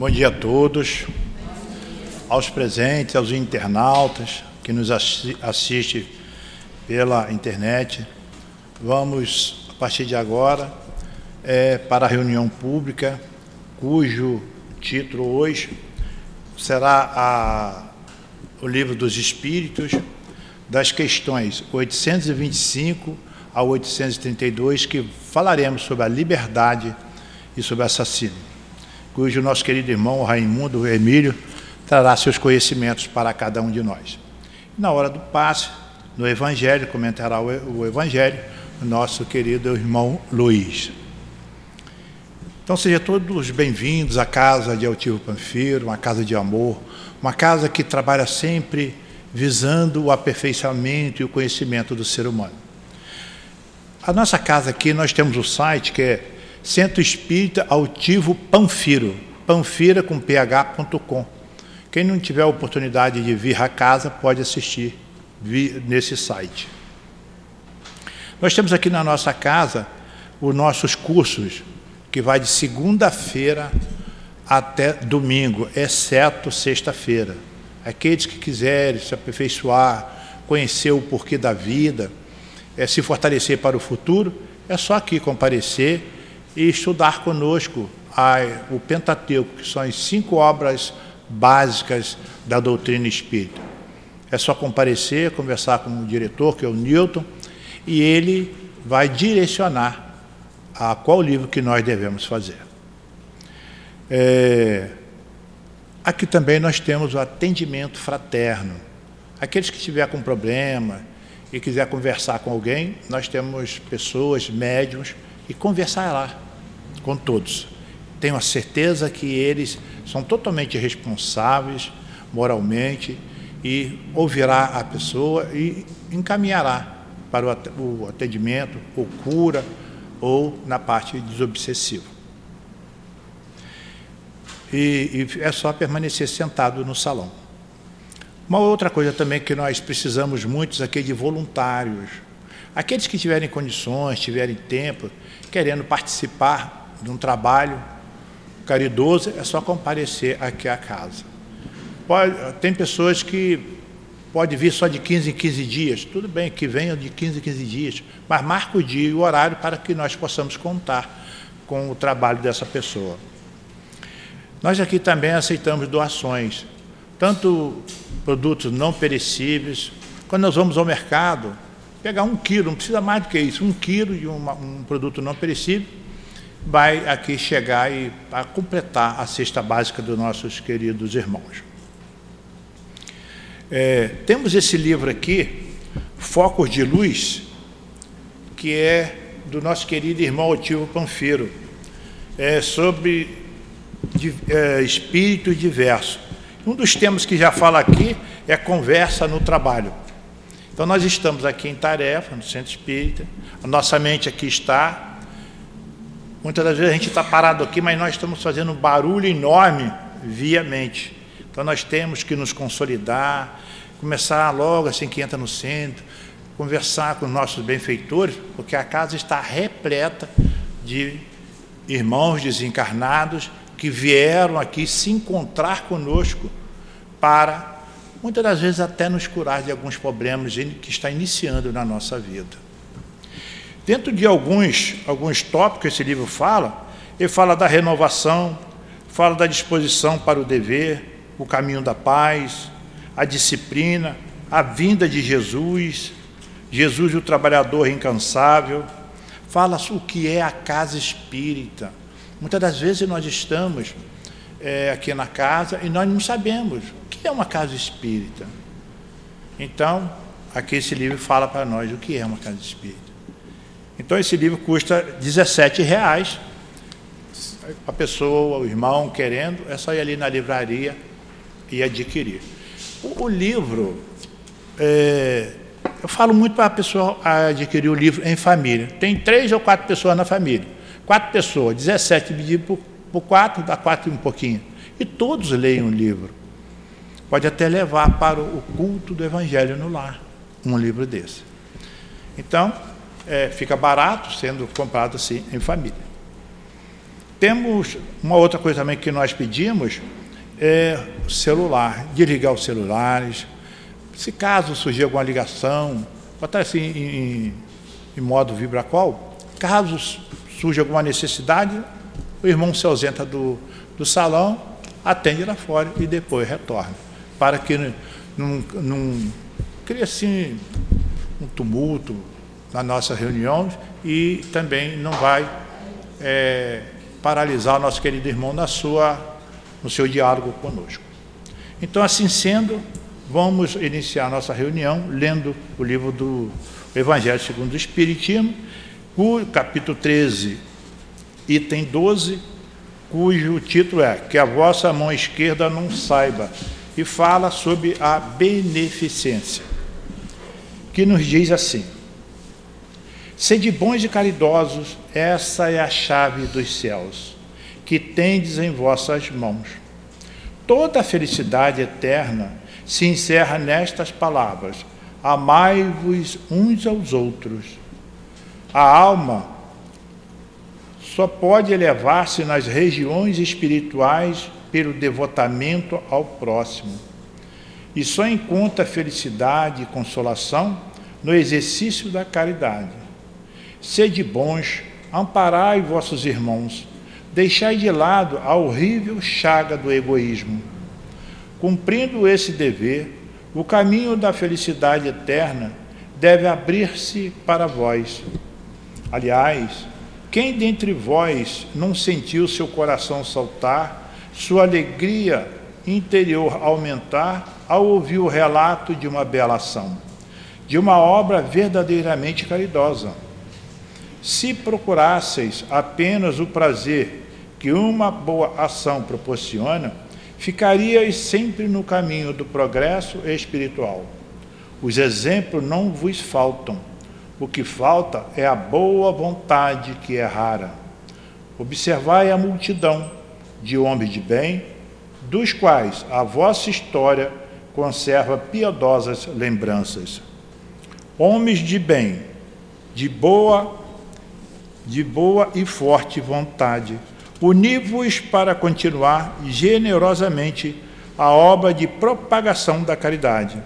Bom dia a todos, aos presentes, aos internautas que nos assistem pela internet. Vamos, a partir de agora, é, para a reunião pública, cujo título hoje será a, o Livro dos Espíritos, das questões 825 a 832, que falaremos sobre a liberdade e sobre o assassino cujo nosso querido irmão Raimundo Emílio trará seus conhecimentos para cada um de nós. Na hora do passe, no Evangelho, comentará o Evangelho, o nosso querido irmão Luiz. Então sejam todos bem-vindos à casa de Altivo Panfiro, uma casa de amor, uma casa que trabalha sempre visando o aperfeiçoamento e o conhecimento do ser humano. A nossa casa aqui, nós temos o site que é Centro Espírita Altivo Panfiro, panfira com ph.com. Quem não tiver oportunidade de vir à casa pode assistir nesse site. Nós temos aqui na nossa casa os nossos cursos, que vai de segunda-feira até domingo, exceto sexta-feira. Aqueles que quiserem se aperfeiçoar, conhecer o porquê da vida, é, se fortalecer para o futuro, é só aqui comparecer e estudar conosco a, o Pentateuco, que são as cinco obras básicas da doutrina espírita. É só comparecer, conversar com o diretor, que é o Newton, e ele vai direcionar a qual livro que nós devemos fazer. É, aqui também nós temos o atendimento fraterno. Aqueles que estiver com problema e quiser conversar com alguém, nós temos pessoas, médiums, e conversar lá com todos. Tenho a certeza que eles são totalmente responsáveis moralmente e ouvirá a pessoa e encaminhará para o atendimento, ou cura, ou na parte desobsessiva. E, e é só permanecer sentado no salão. Uma outra coisa também que nós precisamos muito aqui de voluntários. Aqueles que tiverem condições, tiverem tempo, querendo participar de um trabalho caridoso, é só comparecer aqui à casa. Pode, tem pessoas que pode vir só de 15 em 15 dias, tudo bem que venham de 15 em 15 dias, mas marca o dia e o horário para que nós possamos contar com o trabalho dessa pessoa. Nós aqui também aceitamos doações, tanto produtos não perecíveis, quando nós vamos ao mercado, pegar um quilo, não precisa mais do que isso, um quilo de uma, um produto não perecível, vai aqui chegar e para completar a cesta básica dos nossos queridos irmãos. É, temos esse livro aqui, Focos de Luz, que é do nosso querido irmão Otivo Panfiro, é sobre de, é, espírito diverso. Um dos temas que já fala aqui é conversa no trabalho. Então, nós estamos aqui em tarefa, no centro espírita, a nossa mente aqui está. Muitas das vezes a gente está parado aqui, mas nós estamos fazendo um barulho enorme via mente. Então, nós temos que nos consolidar, começar logo assim que entra no centro, conversar com os nossos benfeitores, porque a casa está repleta de irmãos desencarnados que vieram aqui se encontrar conosco para muitas das vezes até nos curar de alguns problemas que está iniciando na nossa vida. Dentro de alguns, alguns tópicos que esse livro fala, ele fala da renovação, fala da disposição para o dever, o caminho da paz, a disciplina, a vinda de Jesus, Jesus o trabalhador incansável, fala o que é a casa espírita. Muitas das vezes nós estamos é, aqui na casa e nós não sabemos que é uma casa espírita? Então, aqui esse livro fala para nós o que é uma casa espírita. Então, esse livro custa 17 reais. A pessoa, o irmão querendo, é só ir ali na livraria e adquirir. O, o livro, é, eu falo muito para a pessoa adquirir o livro em família. Tem três ou quatro pessoas na família. Quatro pessoas, 17 dividido por, por quatro, dá quatro e um pouquinho. E todos leem o livro. Pode até levar para o culto do Evangelho no lar, um livro desse. Então, é, fica barato sendo comprado assim em família. Temos uma outra coisa também que nós pedimos, é celular, desligar os celulares. Se caso surgir alguma ligação, botar assim em, em modo vibracol, caso surja alguma necessidade, o irmão se ausenta do, do salão, atende lá fora e depois retorna, para que não, não crie assim um tumulto na nossa reunião e também não vai é, paralisar o nosso querido irmão na sua, no seu diálogo conosco. Então, assim sendo, vamos iniciar nossa reunião lendo o livro do Evangelho segundo o Espiritismo, o capítulo 13, item 12, cujo título é Que a vossa mão esquerda não saiba, e fala sobre a beneficência, que nos diz assim: Sede bons e caridosos, essa é a chave dos céus, que tendes em vossas mãos. Toda a felicidade eterna se encerra nestas palavras: Amai-vos uns aos outros. A alma só pode elevar-se nas regiões espirituais pelo devotamento ao próximo. E só encontra felicidade e consolação no exercício da caridade. Sede bons, amparai vossos irmãos, deixai de lado a horrível chaga do egoísmo. Cumprindo esse dever, o caminho da felicidade eterna deve abrir-se para vós. Aliás, quem dentre vós não sentiu seu coração saltar, sua alegria interior aumentar ao ouvir o relato de uma bela ação, de uma obra verdadeiramente caridosa? Se procurasseis apenas o prazer que uma boa ação proporciona, ficariais sempre no caminho do progresso espiritual. Os exemplos não vos faltam. O que falta é a boa vontade que é rara. Observai a multidão de homens de bem, dos quais a vossa história conserva piedosas lembranças. Homens de bem, de boa de boa e forte vontade. Uni-vos para continuar generosamente a obra de propagação da caridade.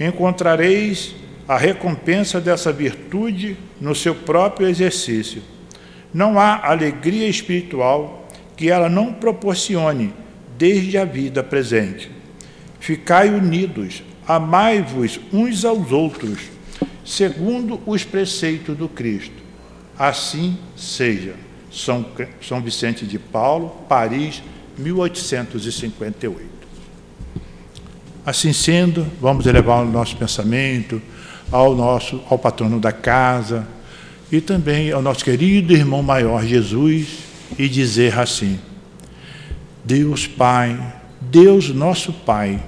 Encontrareis a recompensa dessa virtude no seu próprio exercício. Não há alegria espiritual que ela não proporcione desde a vida presente. Ficai unidos, amai-vos uns aos outros, segundo os preceitos do Cristo Assim seja. São, São Vicente de Paulo, Paris, 1858. Assim sendo, vamos elevar o nosso pensamento ao nosso ao patrono da casa e também ao nosso querido irmão maior Jesus e dizer assim: Deus Pai, Deus nosso Pai,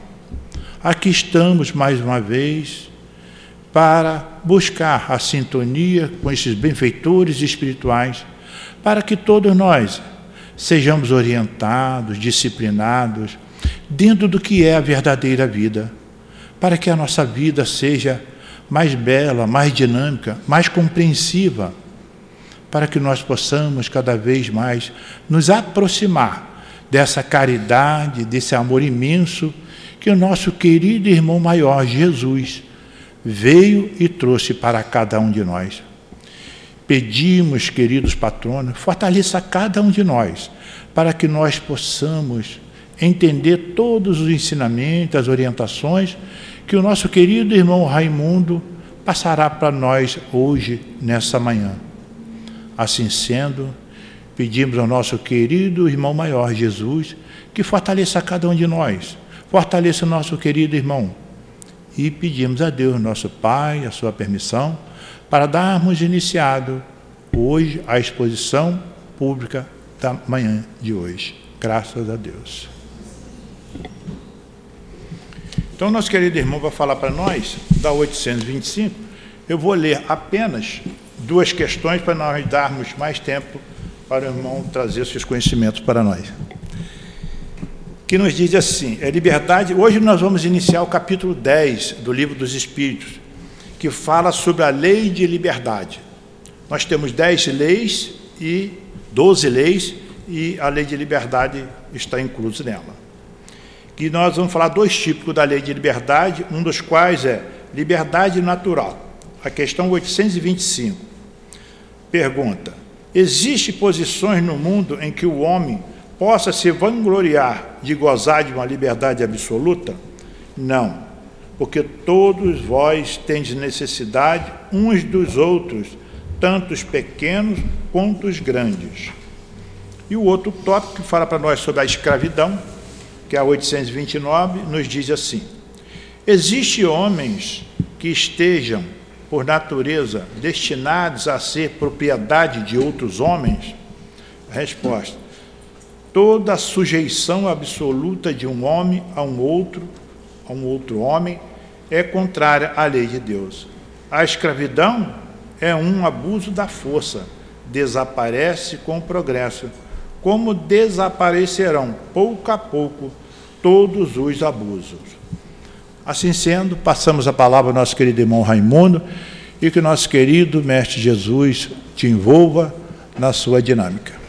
aqui estamos mais uma vez para buscar a sintonia com esses benfeitores espirituais, para que todos nós sejamos orientados, disciplinados, dentro do que é a verdadeira vida, para que a nossa vida seja mais bela, mais dinâmica, mais compreensiva, para que nós possamos cada vez mais nos aproximar dessa caridade, desse amor imenso que o nosso querido irmão maior, Jesus, veio e trouxe para cada um de nós. Pedimos, queridos patronos, fortaleça cada um de nós, para que nós possamos entender todos os ensinamentos, as orientações que o nosso querido irmão Raimundo passará para nós hoje, nessa manhã. Assim sendo, pedimos ao nosso querido irmão maior Jesus que fortaleça cada um de nós, fortaleça o nosso querido irmão e pedimos a Deus, nosso Pai, a sua permissão para darmos iniciado hoje a exposição pública da manhã de hoje. Graças a Deus. Então, nosso querido irmão vai falar para nós da 825. Eu vou ler apenas duas questões para nós darmos mais tempo para o irmão trazer seus conhecimentos para nós que nos diz assim: é liberdade. Hoje nós vamos iniciar o capítulo 10 do Livro dos Espíritos, que fala sobre a lei de liberdade. Nós temos 10 leis e 12 leis e a lei de liberdade está inclusa nela. Que nós vamos falar dois tipos da lei de liberdade, um dos quais é liberdade natural. A questão 825 pergunta: Existem posições no mundo em que o homem possa se vangloriar de gozar de uma liberdade absoluta? Não, porque todos vós tendes necessidade uns dos outros, tanto os pequenos quanto os grandes. E o outro tópico que fala para nós sobre a escravidão, que é a 829, nos diz assim: Existem homens que estejam, por natureza, destinados a ser propriedade de outros homens? Resposta: toda sujeição absoluta de um homem a um outro, a um outro homem, é contrária à lei de Deus. A escravidão é um abuso da força, desaparece com o progresso, como desaparecerão pouco a pouco todos os abusos. Assim sendo, passamos a palavra ao nosso querido irmão Raimundo e que nosso querido Mestre Jesus te envolva na sua dinâmica.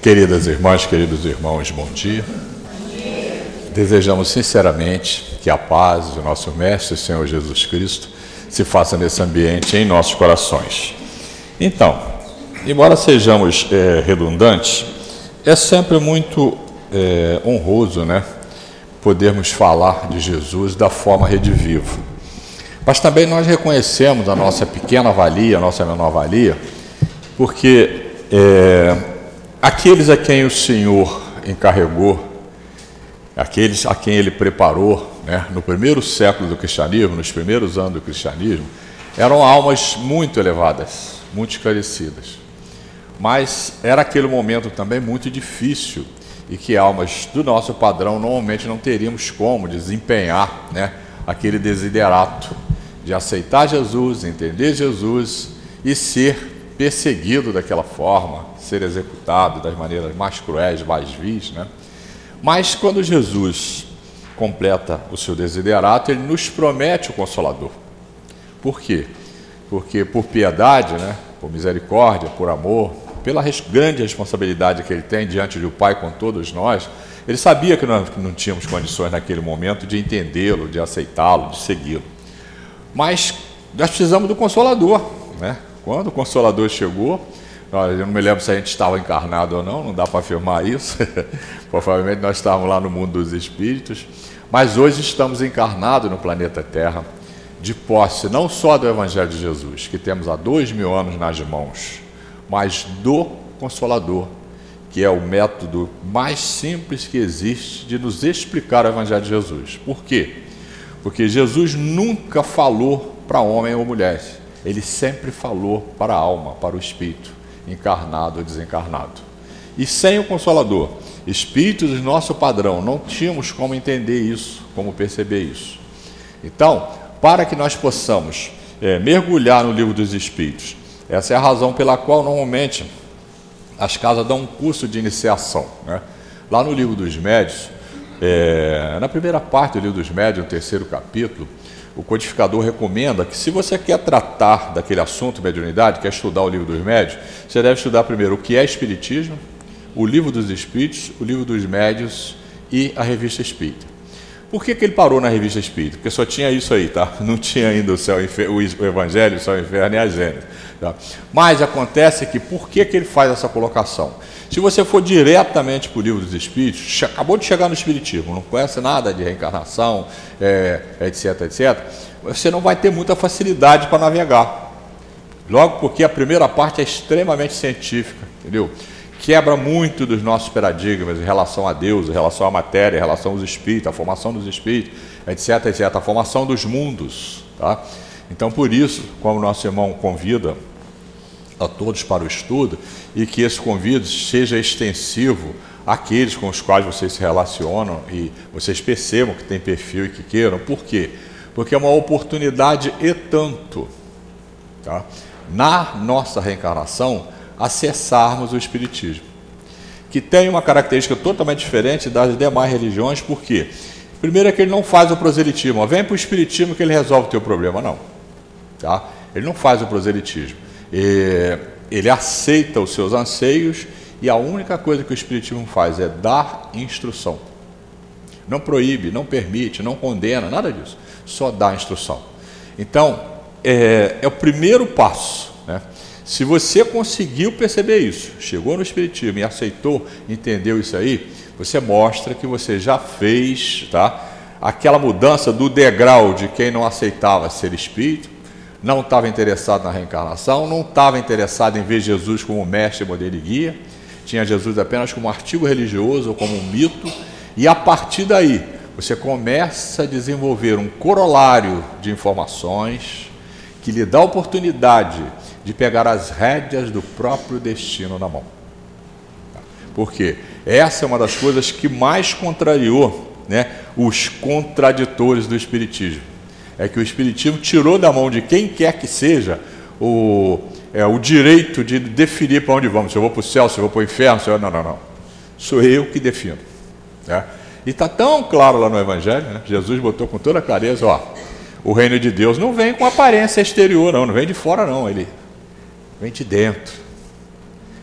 Queridas irmãs, queridos irmãos, bom dia. Desejamos sinceramente que a paz do nosso Mestre Senhor Jesus Cristo se faça nesse ambiente em nossos corações. Então, embora sejamos é, redundantes, é sempre muito é, honroso, né, podermos falar de Jesus da forma Rede Vivo. Mas também nós reconhecemos a nossa pequena valia, a nossa menor valia, porque é, aqueles a quem o Senhor encarregou, aqueles a quem ele preparou né, no primeiro século do cristianismo, nos primeiros anos do cristianismo, eram almas muito elevadas, muito esclarecidas. Mas era aquele momento também muito difícil e que almas do nosso padrão normalmente não teríamos como desempenhar né, aquele desiderato de aceitar Jesus, entender Jesus e ser perseguido daquela forma, ser executado das maneiras mais cruéis, mais vis. Né? Mas quando Jesus completa o seu desiderato, ele nos promete o Consolador. Por quê? Porque por piedade, né, por misericórdia, por amor, pela grande responsabilidade que ele tem diante do Pai com todos nós, ele sabia que nós não tínhamos condições naquele momento de entendê-lo, de aceitá-lo, de segui-lo. Mas nós precisamos do Consolador. Né? Quando o Consolador chegou, eu não me lembro se a gente estava encarnado ou não, não dá para afirmar isso. Provavelmente nós estávamos lá no mundo dos espíritos. Mas hoje estamos encarnados no planeta Terra, de posse não só do Evangelho de Jesus, que temos há dois mil anos nas mãos, mas do Consolador, que é o método mais simples que existe de nos explicar o Evangelho de Jesus. Por quê? Porque Jesus nunca falou para homem ou mulher, ele sempre falou para a alma, para o espírito, encarnado ou desencarnado. E sem o Consolador, espíritos do nosso padrão, não tínhamos como entender isso, como perceber isso. Então, para que nós possamos é, mergulhar no livro dos espíritos, essa é a razão pela qual normalmente as casas dão um curso de iniciação. Né? Lá no livro dos médios, é, na primeira parte do livro dos médios, no terceiro capítulo, o codificador recomenda que se você quer tratar daquele assunto mediunidade, quer estudar o livro dos médios, você deve estudar primeiro o que é espiritismo, o livro dos espíritos, o livro dos médios e a revista espírita. Por que, que ele parou na revista espírita? Porque só tinha isso aí, tá? Não tinha ainda o, céu, o evangelho, o céu, o inferno e a gênesis. Tá? Mas acontece que por que, que ele faz essa colocação? Se você for diretamente para o livro dos Espíritos, acabou de chegar no Espiritismo, não conhece nada de reencarnação, é, etc, etc, você não vai ter muita facilidade para navegar. Logo porque a primeira parte é extremamente científica, entendeu? Quebra muito dos nossos paradigmas em relação a Deus, em relação à matéria, em relação aos espíritos, a formação dos espíritos, etc, etc, a formação dos mundos, tá? Então, por isso, como nosso irmão convida a todos para o estudo e que esse convite seja extensivo àqueles com os quais vocês se relacionam e vocês percebam que tem perfil e que queiram. Por quê? Porque é uma oportunidade e tanto, tá? na nossa reencarnação, acessarmos o Espiritismo, que tem uma característica totalmente diferente das demais religiões, por quê? Primeiro é que ele não faz o proselitismo, vem para o Espiritismo que ele resolve o teu problema, não. Tá? Ele não faz o proselitismo. Ele aceita os seus anseios e a única coisa que o Espiritismo faz é dar instrução. Não proíbe, não permite, não condena, nada disso. Só dá instrução. Então, é, é o primeiro passo. Né? Se você conseguiu perceber isso, chegou no Espiritismo e aceitou, entendeu isso aí, você mostra que você já fez tá, aquela mudança do degrau de quem não aceitava ser espírito, não estava interessado na reencarnação, não estava interessado em ver Jesus como mestre, modelo e guia, tinha Jesus apenas como artigo religioso ou como um mito, e a partir daí você começa a desenvolver um corolário de informações que lhe dá a oportunidade de pegar as rédeas do próprio destino na mão. Porque essa é uma das coisas que mais contrariou né, os contraditores do Espiritismo. É que o Espiritismo tirou da mão de quem quer que seja o, é, o direito de definir para onde vamos, se eu vou para o céu, se eu vou para o inferno, se eu... não, não, não. Sou eu que defino. Né? E está tão claro lá no Evangelho, né? Jesus botou com toda clareza, ó, o reino de Deus não vem com aparência exterior, não, não vem de fora, não, ele vem de dentro.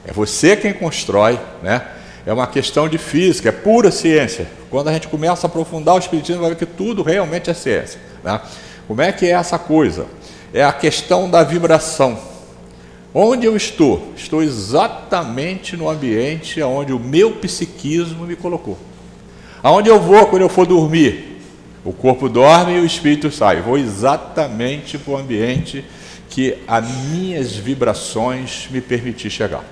É você quem constrói, né? É uma questão de física, é pura ciência. Quando a gente começa a aprofundar o Espiritismo, vai ver que tudo realmente é ciência. Né? Como é que é essa coisa? É a questão da vibração. Onde eu estou? Estou exatamente no ambiente onde o meu psiquismo me colocou. Aonde eu vou quando eu for dormir? O corpo dorme e o espírito sai. Vou exatamente para o ambiente que as minhas vibrações me permitir chegar.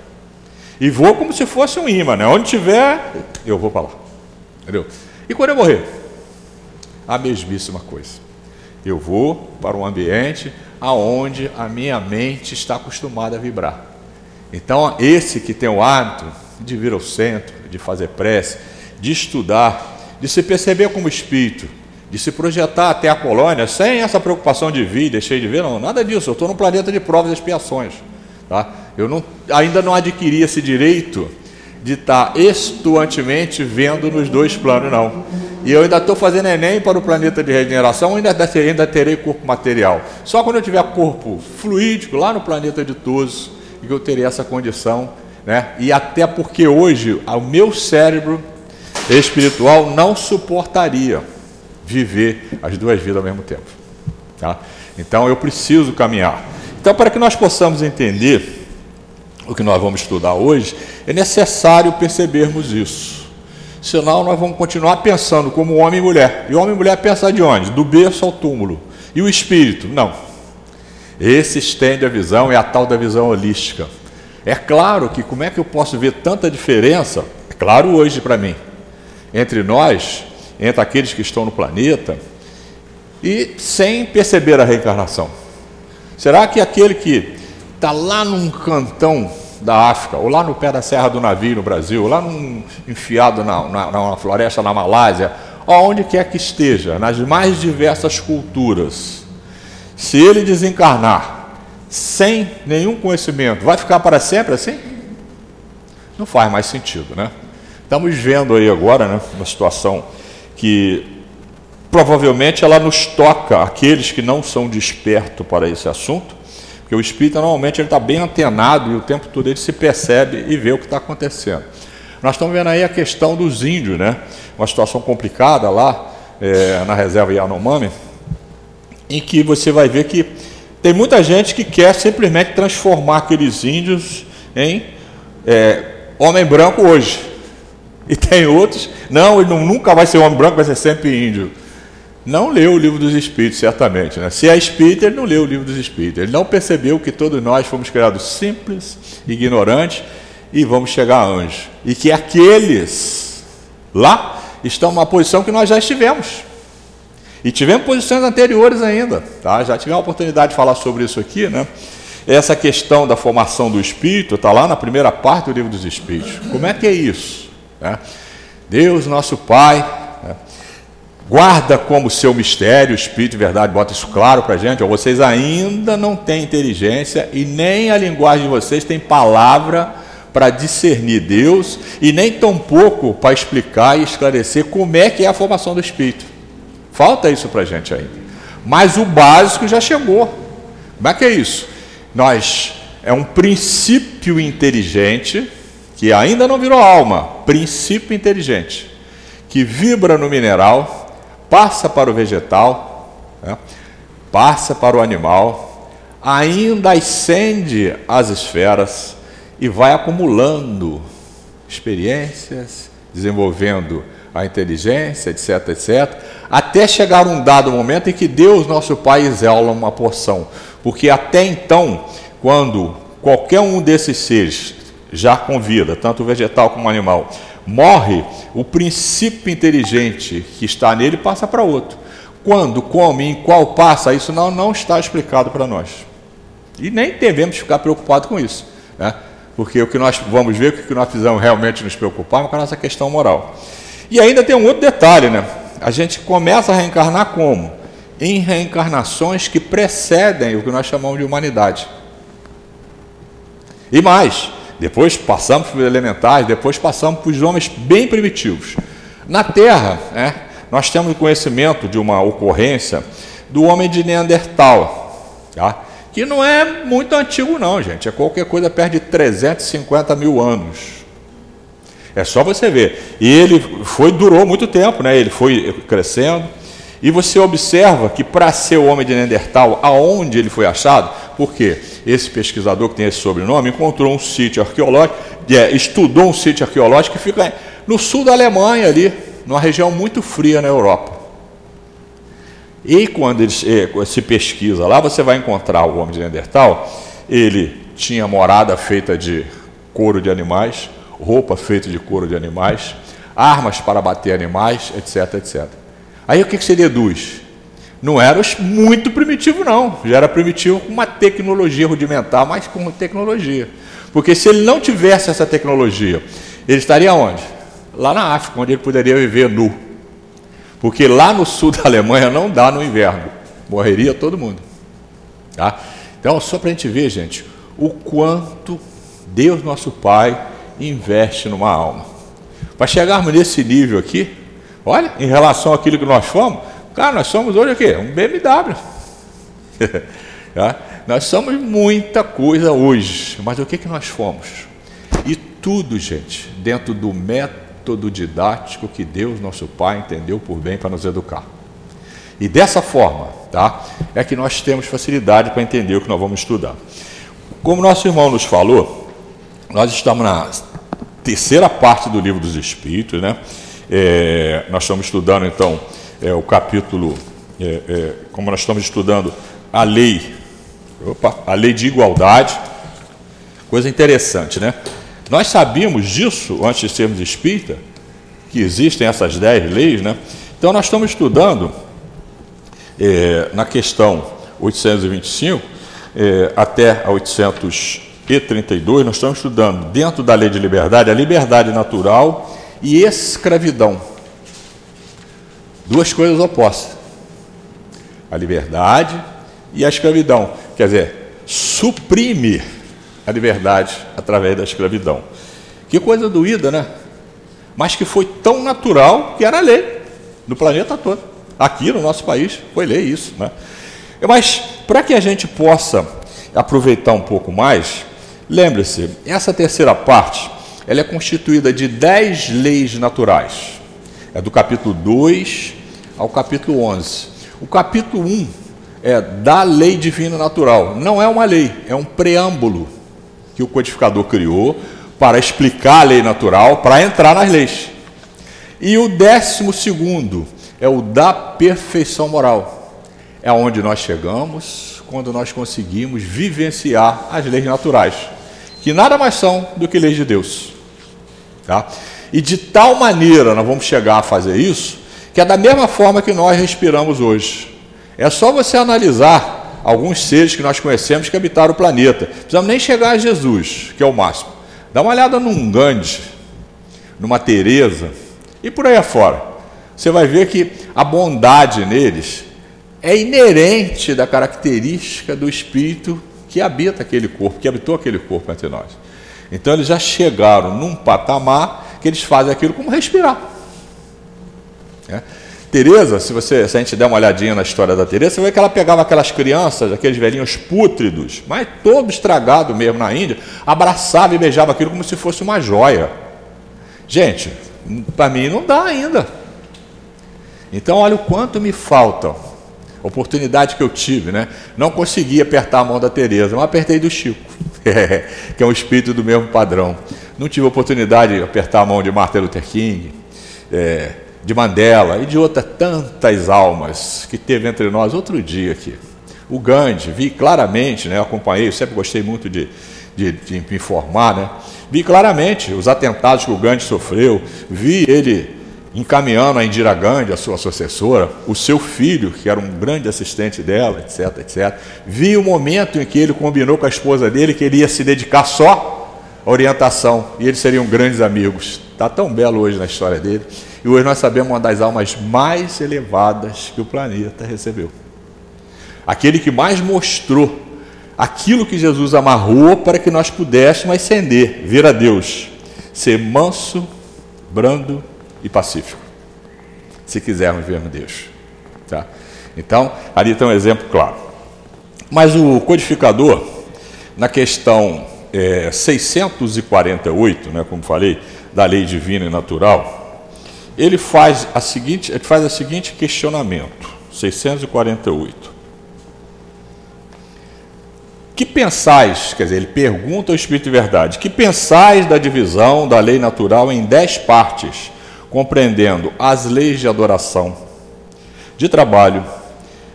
E vou como se fosse um imã, né? Onde tiver, eu vou para lá. Entendeu? E quando eu morrer? A mesmíssima coisa. Eu vou para um ambiente aonde a minha mente está acostumada a vibrar. Então, esse que tem o hábito de vir ao centro, de fazer prece, de estudar, de se perceber como espírito, de se projetar até a colônia sem essa preocupação de vir, deixei de ver, não, nada disso. Eu estou num planeta de provas e expiações. Tá? Eu não, ainda não adquiri esse direito de estar estuantemente vendo nos dois planos, não. E eu ainda estou fazendo Enem para o planeta de regeneração, ainda, ainda terei corpo material. Só quando eu tiver corpo fluídico lá no planeta ditoso, que eu terei essa condição. Né? E até porque hoje o meu cérebro espiritual não suportaria viver as duas vidas ao mesmo tempo. Tá? Então eu preciso caminhar. Então, para que nós possamos entender o que nós vamos estudar hoje, é necessário percebermos isso. Senão nós vamos continuar pensando como homem e mulher. E homem e mulher pensa de onde? Do berço ao túmulo. E o espírito? Não. Esse estende a visão, é a tal da visão holística. É claro que como é que eu posso ver tanta diferença, é claro hoje para mim, entre nós, entre aqueles que estão no planeta, e sem perceber a reencarnação. Será que aquele que está lá num cantão da África, ou lá no pé da Serra do Navio no Brasil, ou lá num, enfiado na, na, na floresta na Malásia, onde quer que esteja, nas mais diversas culturas, se ele desencarnar sem nenhum conhecimento, vai ficar para sempre assim? Não faz mais sentido, né? Estamos vendo aí agora, né, uma situação que provavelmente ela nos toca aqueles que não são despertos para esse assunto, porque o espírito normalmente ele está bem antenado e o tempo todo ele se percebe e vê o que está acontecendo. Nós estamos vendo aí a questão dos índios, né? Uma situação complicada lá é, na reserva Yanomami, em que você vai ver que tem muita gente que quer simplesmente transformar aqueles índios em é, homem branco hoje. E tem outros, não, ele nunca vai ser homem branco, vai ser sempre índio não leu o livro dos Espíritos, certamente. Né? Se é espírito, ele não leu o livro dos Espíritos. Ele não percebeu que todos nós fomos criados simples, ignorantes e vamos chegar a anjos. E que aqueles lá estão numa posição que nós já estivemos. E tivemos posições anteriores ainda. Tá? Já tivemos a oportunidade de falar sobre isso aqui. Né? Essa questão da formação do espírito está lá na primeira parte do livro dos Espíritos. Como é que é isso? Né? Deus, nosso Pai, guarda como seu mistério, Espírito de verdade bota isso claro para a gente, ó, vocês ainda não têm inteligência e nem a linguagem de vocês tem palavra para discernir Deus e nem tampouco para explicar e esclarecer como é que é a formação do Espírito. Falta isso para a gente ainda. Mas o básico já chegou. Como é que é isso? Nós é um princípio inteligente que ainda não virou alma, princípio inteligente, que vibra no mineral, passa para o vegetal, né? passa para o animal, ainda ascende as esferas e vai acumulando experiências, desenvolvendo a inteligência, etc, etc, até chegar um dado momento em que Deus, nosso Pai, exala uma porção. Porque até então, quando qualquer um desses seres já com vida, tanto vegetal como animal, morre, o princípio inteligente que está nele passa para outro. Quando, como e em qual passa, isso não, não está explicado para nós. E nem devemos ficar preocupados com isso. Né? Porque o que nós vamos ver, o que nós precisamos realmente nos preocupar é com a nossa questão moral. E ainda tem um outro detalhe, né? A gente começa a reencarnar como? Em reencarnações que precedem o que nós chamamos de humanidade. E mais, depois passamos para os elementares, depois passamos para os homens bem primitivos. Na Terra, né, nós temos conhecimento de uma ocorrência do homem de Neandertal, tá? que não é muito antigo, não, gente. É qualquer coisa perto de 350 mil anos. É só você ver. E ele foi durou muito tempo, né? Ele foi crescendo. E você observa que para ser o homem de Neandertal, aonde ele foi achado, porque esse pesquisador que tem esse sobrenome encontrou um sítio arqueológico, é, estudou um sítio arqueológico que fica no sul da Alemanha ali, numa região muito fria na Europa. E quando ele, é, se pesquisa lá, você vai encontrar o homem de Neandertal. Ele tinha morada feita de couro de animais, roupa feita de couro de animais, armas para bater animais, etc, etc. Aí o que, que se deduz? Não era muito primitivo, não. Já era primitivo com uma tecnologia rudimentar, mas com tecnologia. Porque se ele não tivesse essa tecnologia, ele estaria onde? Lá na África, onde ele poderia viver nu. Porque lá no sul da Alemanha não dá no inverno. Morreria todo mundo. Tá? Então, só para a gente ver, gente, o quanto Deus, nosso Pai, investe numa alma. Para chegarmos nesse nível aqui, olha, em relação àquilo que nós fomos, cara, nós somos hoje o quê? Um BMW. tá? Nós somos muita coisa hoje, mas o que, que nós fomos? E tudo, gente, dentro do método didático que Deus, nosso Pai, entendeu por bem para nos educar. E dessa forma, tá? É que nós temos facilidade para entender o que nós vamos estudar. Como nosso irmão nos falou, nós estamos na terceira parte do livro dos Espíritos, né? É, nós estamos estudando então é, o capítulo, é, é, como nós estamos estudando a lei, opa, a lei de igualdade, coisa interessante, né? Nós sabíamos disso antes de sermos espírita, que existem essas dez leis, né? Então nós estamos estudando é, na questão 825 é, até a 800 e 32, nós estamos estudando dentro da lei de liberdade a liberdade natural e escravidão. Duas coisas opostas. A liberdade e a escravidão. Quer dizer, suprime a liberdade através da escravidão. Que coisa doída, né? Mas que foi tão natural que era lei no planeta todo. Aqui no nosso país foi lei isso. Né? Mas para que a gente possa aproveitar um pouco mais, Lembre-se, essa terceira parte ela é constituída de dez leis naturais. É do capítulo 2 ao capítulo 11. O capítulo 1 é da lei divina natural. Não é uma lei, é um preâmbulo que o codificador criou para explicar a lei natural, para entrar nas leis. E o décimo segundo é o da perfeição moral. É onde nós chegamos quando nós conseguimos vivenciar as leis naturais que nada mais são do que leis de Deus. Tá? E de tal maneira nós vamos chegar a fazer isso, que é da mesma forma que nós respiramos hoje. É só você analisar alguns seres que nós conhecemos que habitaram o planeta. Precisamos nem chegar a Jesus, que é o máximo. Dá uma olhada num Gandhi, numa Teresa e por aí afora. Você vai ver que a bondade neles é inerente da característica do espírito que habita aquele corpo, que habitou aquele corpo entre nós. Então eles já chegaram num patamar que eles fazem aquilo como respirar. É? Teresa, se você, se a gente der uma olhadinha na história da Teresa, você vê que ela pegava aquelas crianças, aqueles velhinhos pútridos, mas todo estragado mesmo na Índia, abraçava e beijava aquilo como se fosse uma joia. Gente, para mim não dá ainda. Então olha o quanto me falta. Oportunidade que eu tive, né? Não consegui apertar a mão da Teresa, mas apertei do Chico, que é um espírito do mesmo padrão. Não tive oportunidade de apertar a mão de Martin Luther King. É, de Mandela e de outras tantas almas que teve entre nós outro dia aqui. O Gandhi, vi claramente, né, acompanhei, sempre gostei muito de, de, de me informar, né, vi claramente os atentados que o Gandhi sofreu, vi ele encaminhando a Indira Gandhi, a sua sucessora, o seu filho, que era um grande assistente dela, etc, etc. Vi o momento em que ele combinou com a esposa dele que ele ia se dedicar só à orientação e eles seriam grandes amigos. Está tão belo hoje na história dele. E hoje nós sabemos uma das almas mais elevadas que o planeta recebeu. Aquele que mais mostrou aquilo que Jesus amarrou para que nós pudéssemos ascender, vir a Deus, ser manso, brando e pacífico. Se quisermos ver Deus. Tá? Então, ali está um exemplo claro. Mas o codificador, na questão é, 648, né, como falei, da lei divina e natural, ele faz a seguinte, ele faz o seguinte questionamento, 648. Que pensais, quer dizer, ele pergunta ao Espírito de Verdade, que pensais da divisão da lei natural em dez partes, compreendendo as leis de adoração, de trabalho,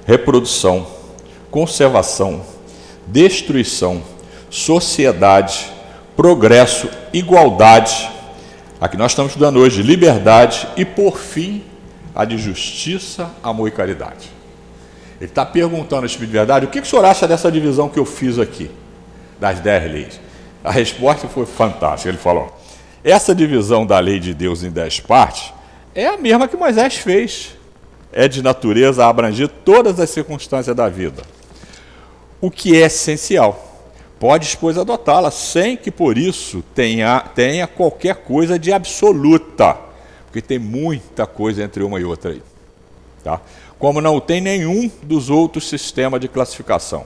reprodução, conservação, destruição, sociedade, progresso, igualdade, a que nós estamos estudando hoje, liberdade e, por fim, a de justiça, amor e caridade. Ele está perguntando ao Espírito de Verdade, o que, que o senhor acha dessa divisão que eu fiz aqui, das dez leis? A resposta foi fantástica. Ele falou: essa divisão da lei de Deus em dez partes é a mesma que Moisés fez. É de natureza a abranger todas as circunstâncias da vida. O que é essencial pode, pois, adotá-la, sem que por isso tenha, tenha qualquer coisa de absoluta, porque tem muita coisa entre uma e outra aí. Tá? Como não tem nenhum dos outros sistemas de classificação,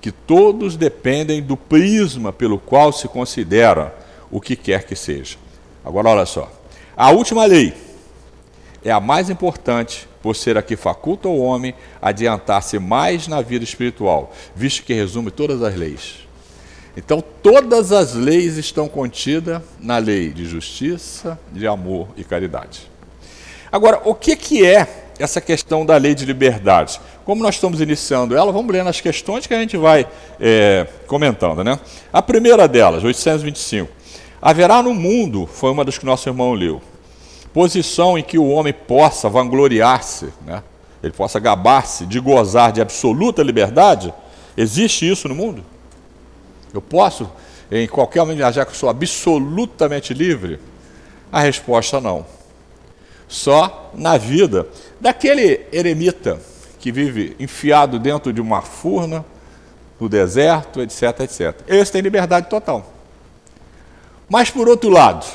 que todos dependem do prisma pelo qual se considera o que quer que seja. Agora, olha só. A última lei é a mais importante, por ser a que faculta ao homem adiantar-se mais na vida espiritual, visto que resume todas as leis. Então, todas as leis estão contidas na lei de justiça, de amor e caridade. Agora, o que, que é essa questão da lei de liberdade? Como nós estamos iniciando ela, vamos ler nas questões que a gente vai é, comentando. Né? A primeira delas, 825. Haverá no mundo, foi uma das que nosso irmão leu, posição em que o homem possa vangloriar-se, né? ele possa gabar-se de gozar de absoluta liberdade? Existe isso no mundo? Eu posso, em qualquer momento, viajar que sou absolutamente livre? A resposta não. Só na vida daquele eremita que vive enfiado dentro de uma furna, no deserto, etc, etc. Esse tem liberdade total. Mas, por outro lado,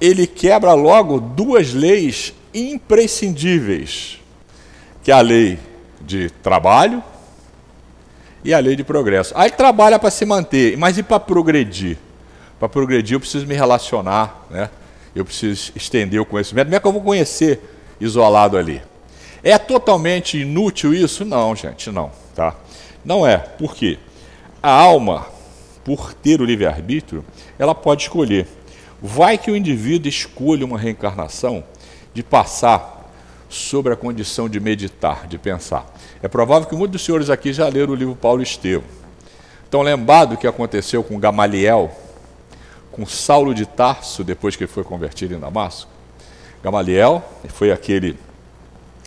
ele quebra logo duas leis imprescindíveis, que é a lei de trabalho e a lei de progresso. Aí trabalha para se manter, mas e para progredir? Para progredir eu preciso me relacionar, né? eu preciso estender o conhecimento. Como é que eu vou conhecer isolado ali? É totalmente inútil isso? Não, gente, não. Tá? Não é. Por quê? A alma, por ter o livre-arbítrio, ela pode escolher. Vai que o indivíduo escolha uma reencarnação de passar sobre a condição de meditar, de pensar. É provável que muitos dos senhores aqui já leram o livro Paulo Estevam. Estão lembrados o que aconteceu com Gamaliel, com Saulo de Tarso, depois que ele foi convertido em Damasco? Gamaliel foi aquele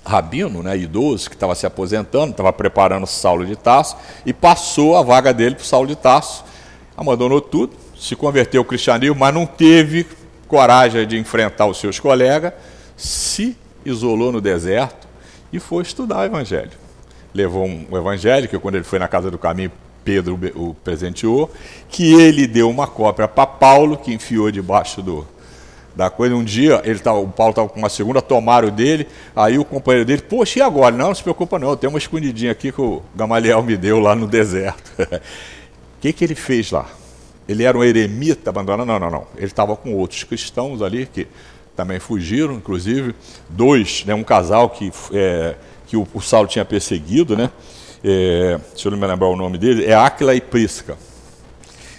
rabino, né, idoso, que estava se aposentando, estava preparando Saulo de Tarso, e passou a vaga dele para Saulo de Tarso, abandonou tudo, se converteu ao cristianismo, mas não teve coragem de enfrentar os seus colegas, se isolou no deserto e foi estudar o Evangelho. Levou um Evangelho, que quando ele foi na casa do caminho, Pedro o presenteou, que ele deu uma cópia para Paulo, que enfiou debaixo do, da coisa. Um dia ele tava, o Paulo estava com uma segunda, tomaram dele, aí o companheiro dele, poxa, e agora? Não, não se preocupa não, tem uma escondidinha aqui que o Gamaliel me deu lá no deserto. O que, que ele fez lá? Ele era um eremita abandonado? Não, não, não. Ele estava com outros cristãos ali que também fugiram, inclusive dois, né, um casal que, é, que o, o, Saulo tinha perseguido, né? É, eu não me lembrar o nome dele, é Áquila e Prisca.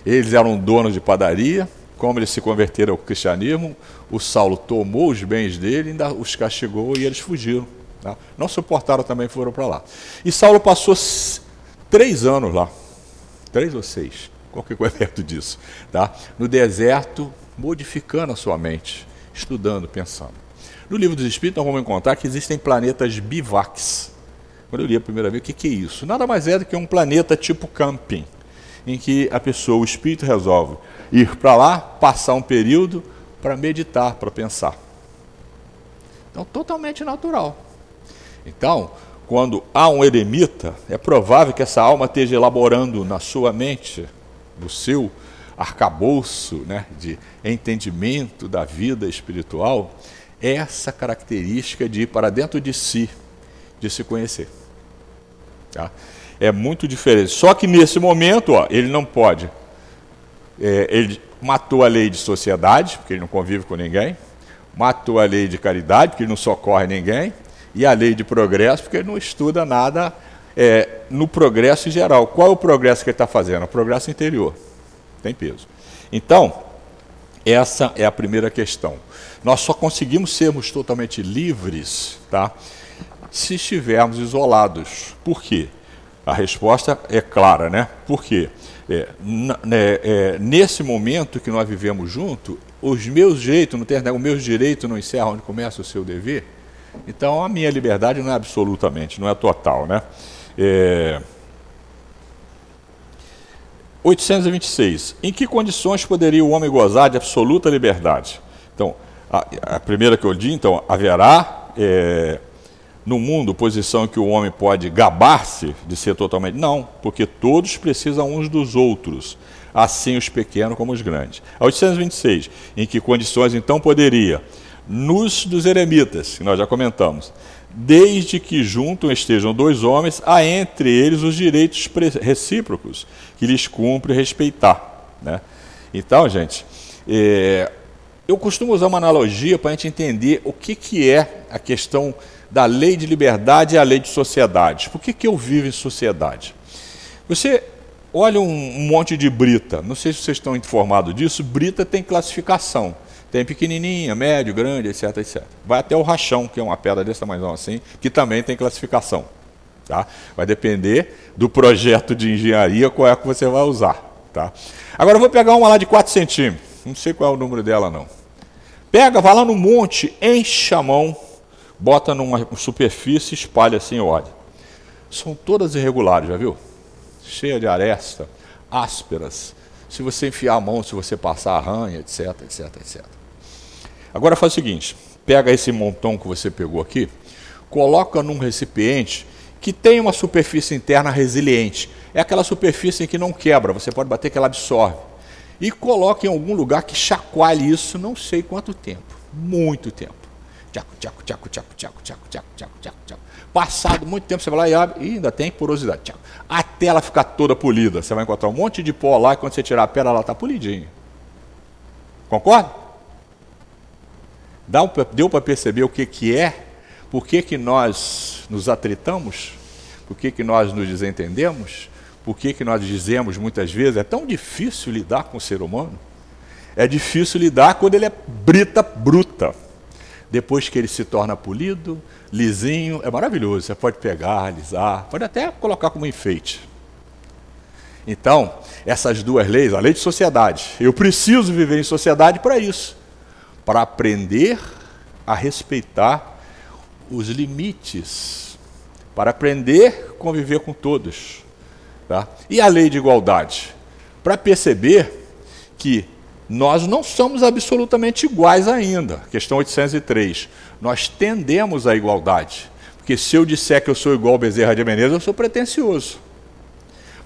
Eles eram donos de padaria, como eles se converteram ao cristianismo, o Saulo tomou os bens dele, ainda os castigou e eles fugiram. Tá? Não suportaram também foram para lá. E Saulo passou três anos lá, três ou seis, qualquer coisa perto disso, tá? no deserto, modificando a sua mente, estudando, pensando. No livro dos Espíritos, nós vamos encontrar que existem planetas bivacs. Quando eu li a primeira vez, o que, é isso? Nada mais é do que um planeta tipo camping, em que a pessoa, o espírito, resolve ir para lá, passar um período para meditar, para pensar. Então, totalmente natural. Então, quando há um eremita, é provável que essa alma esteja elaborando na sua mente, no seu arcabouço né, de entendimento da vida espiritual, essa característica de ir para dentro de si, de se conhecer. Tá? É muito diferente. Só que nesse momento, ó, ele não pode é, ele matou a lei de sociedade, porque ele não convive com ninguém, matou a lei de caridade, porque ele não socorre ninguém, e a lei de progresso, porque ele não estuda nada é, no progresso geral. Qual é o progresso que ele está fazendo? O progresso interior. Tem peso. Então, essa é a primeira questão. Nós só conseguimos sermos totalmente livres tá, se estivermos isolados. Por quê? A resposta é clara, né? Por quê? É, né, é, nesse momento que nós vivemos junto, os meus direitos, não tem, o meu direito não encerra onde começa o seu dever. Então a minha liberdade não é absolutamente, não é total, né? É... 826. Em que condições poderia o homem gozar de absoluta liberdade? Então, a, a primeira que eu li, então, haverá é, no mundo posição que o homem pode gabar-se de ser totalmente. Não, porque todos precisam uns dos outros, assim os pequenos como os grandes. A 826, em que condições então poderia, nos dos eremitas, que nós já comentamos, desde que junto estejam dois homens, há entre eles os direitos recíprocos que lhes cumpre respeitar. Né? Então, gente, é, eu costumo usar uma analogia para a gente entender o que, que é a questão da lei de liberdade e a lei de sociedade. Por que, que eu vivo em sociedade? Você olha um, monte de brita, não sei se vocês estão informados disso, brita tem classificação. Tem pequenininha, médio, grande, etc, etc. Vai até o rachão, que é uma pedra desse tamanho assim, que também tem classificação. Tá? Vai depender do projeto de engenharia qual é que você vai usar. Tá? Agora eu vou pegar uma lá de 4 centímetros. Não sei qual é o número dela, não. Pega, vai lá no monte, enche a mão, bota numa superfície espalha assim óleo. São todas irregulares, já viu? Cheia de aresta, ásperas. Se você enfiar a mão, se você passar arranha, etc, etc, etc. Agora faz o seguinte: pega esse montão que você pegou aqui, coloca num recipiente que tem uma superfície interna resiliente. É aquela superfície que não quebra, você pode bater que ela absorve. E coloque em algum lugar que chacoalhe isso, não sei quanto tempo, muito tempo tchaco, tchaco, tchaco, tchaco, tchaco, tchaco, tchaco, tchaco, tchaco, tchaco. Passado muito tempo, você vai lá e abre e ainda tem porosidade. Tchaco. Até ela ficar toda polida. Você vai encontrar um monte de pó lá e quando você tirar a pedra, ela está polidinha. Concorda? Deu para perceber o que, que é? Por que, que nós nos atritamos? Por que, que nós nos desentendemos? Por que, que nós dizemos muitas vezes é tão difícil lidar com o ser humano? É difícil lidar quando ele é brita bruta. Depois que ele se torna polido, lisinho, é maravilhoso. Você pode pegar, alisar, pode até colocar como enfeite. Então, essas duas leis, a lei de sociedade, eu preciso viver em sociedade para isso, para aprender a respeitar os limites, para aprender a conviver com todos. Tá? E a lei de igualdade? Para perceber que nós não somos absolutamente iguais ainda. Questão 803. Nós tendemos à igualdade. Porque se eu disser que eu sou igual ao Bezerra de Menezes, eu sou pretencioso.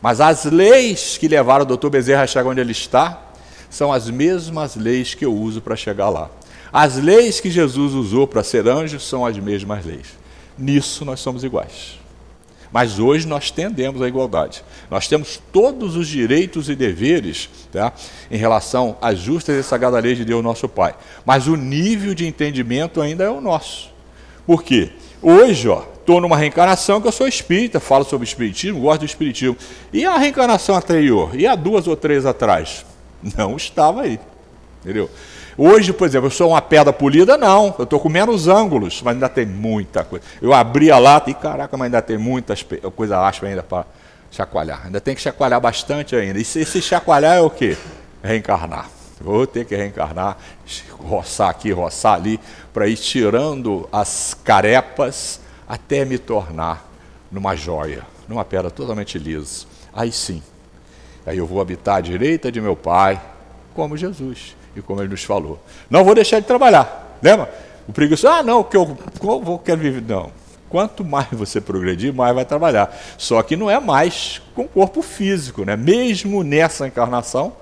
Mas as leis que levaram o doutor Bezerra a chegar onde ele está são as mesmas leis que eu uso para chegar lá. As leis que Jesus usou para ser anjo são as mesmas leis. Nisso nós somos iguais. Mas hoje nós tendemos à igualdade. Nós temos todos os direitos e deveres tá, em relação às justas e sagradas leis de Deus, nosso Pai. Mas o nível de entendimento ainda é o nosso. Por quê? Hoje, ó, estou numa reencarnação que eu sou espírita, falo sobre espiritismo, gosto do espiritismo. E a reencarnação anterior? E há duas ou três atrás? Não estava aí. Entendeu? Hoje, por exemplo, eu sou uma pedra polida? Não, eu estou comendo os ângulos, mas ainda tem muita coisa. Eu abri a lata e, caraca, mas ainda tem muitas coisa áspera ainda para chacoalhar. Ainda tem que chacoalhar bastante ainda. E se, se chacoalhar é o quê? Reencarnar. Vou ter que reencarnar, roçar aqui, roçar ali, para ir tirando as carepas até me tornar numa joia, numa pedra totalmente lisa. Aí sim, aí eu vou habitar à direita de meu Pai, como Jesus e como Ele nos falou. Não vou deixar de trabalhar, lembra? O preguiçoso, ah, não, que eu, eu quero viver. Não. Quanto mais você progredir, mais vai trabalhar. Só que não é mais com corpo físico, né? Mesmo nessa encarnação,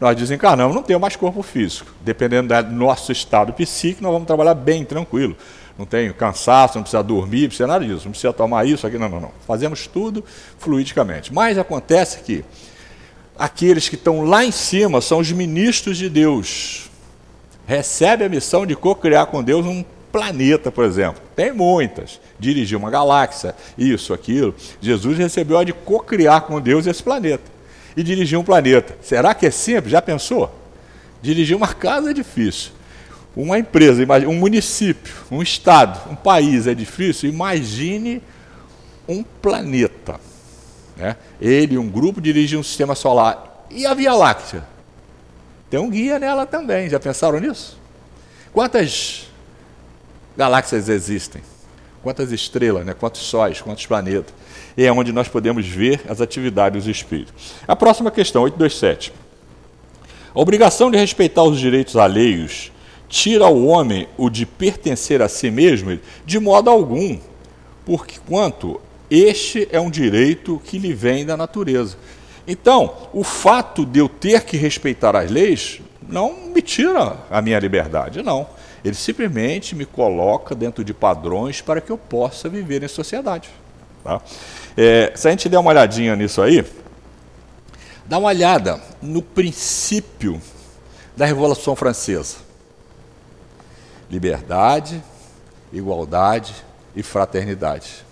nós desencarnamos, não temos mais corpo físico. Dependendo do nosso estado psíquico, nós vamos trabalhar bem, tranquilo. Não tem cansaço, não precisa dormir, não precisa nada disso, não precisa tomar isso, aqui, não, não, não. Fazemos tudo fluidicamente. Mas acontece que aqueles que estão lá em cima são os ministros de Deus. Recebe a missão de co-criar com Deus um planeta, por exemplo. Tem muitas. Dirigir uma galáxia, isso, aquilo. Jesus recebeu a de co-criar com Deus esse planeta e dirigir um planeta. Será que é simples? Já pensou? Dirigir uma casa é difícil. Uma empresa, um município, um estado, um país é difícil. Imagine um planeta. Né? Ele, um grupo, dirige um sistema solar. E a Via Láctea? Tem um guia nela também. Já pensaram nisso? Quantas galáxias existem? Quantas estrelas, né? quantos sóis, quantos planetas? E é onde nós podemos ver as atividades dos espíritos. A próxima questão, 827. A obrigação de respeitar os direitos alheios tira ao homem o de pertencer a si mesmo de modo algum, porque quanto este é um direito que lhe vem da natureza. Então, o fato de eu ter que respeitar as leis não me tira a minha liberdade, não. Ele simplesmente me coloca dentro de padrões para que eu possa viver em sociedade. Tá? É, se a gente der uma olhadinha nisso aí, dá uma olhada no princípio da Revolução Francesa: liberdade, igualdade e fraternidade.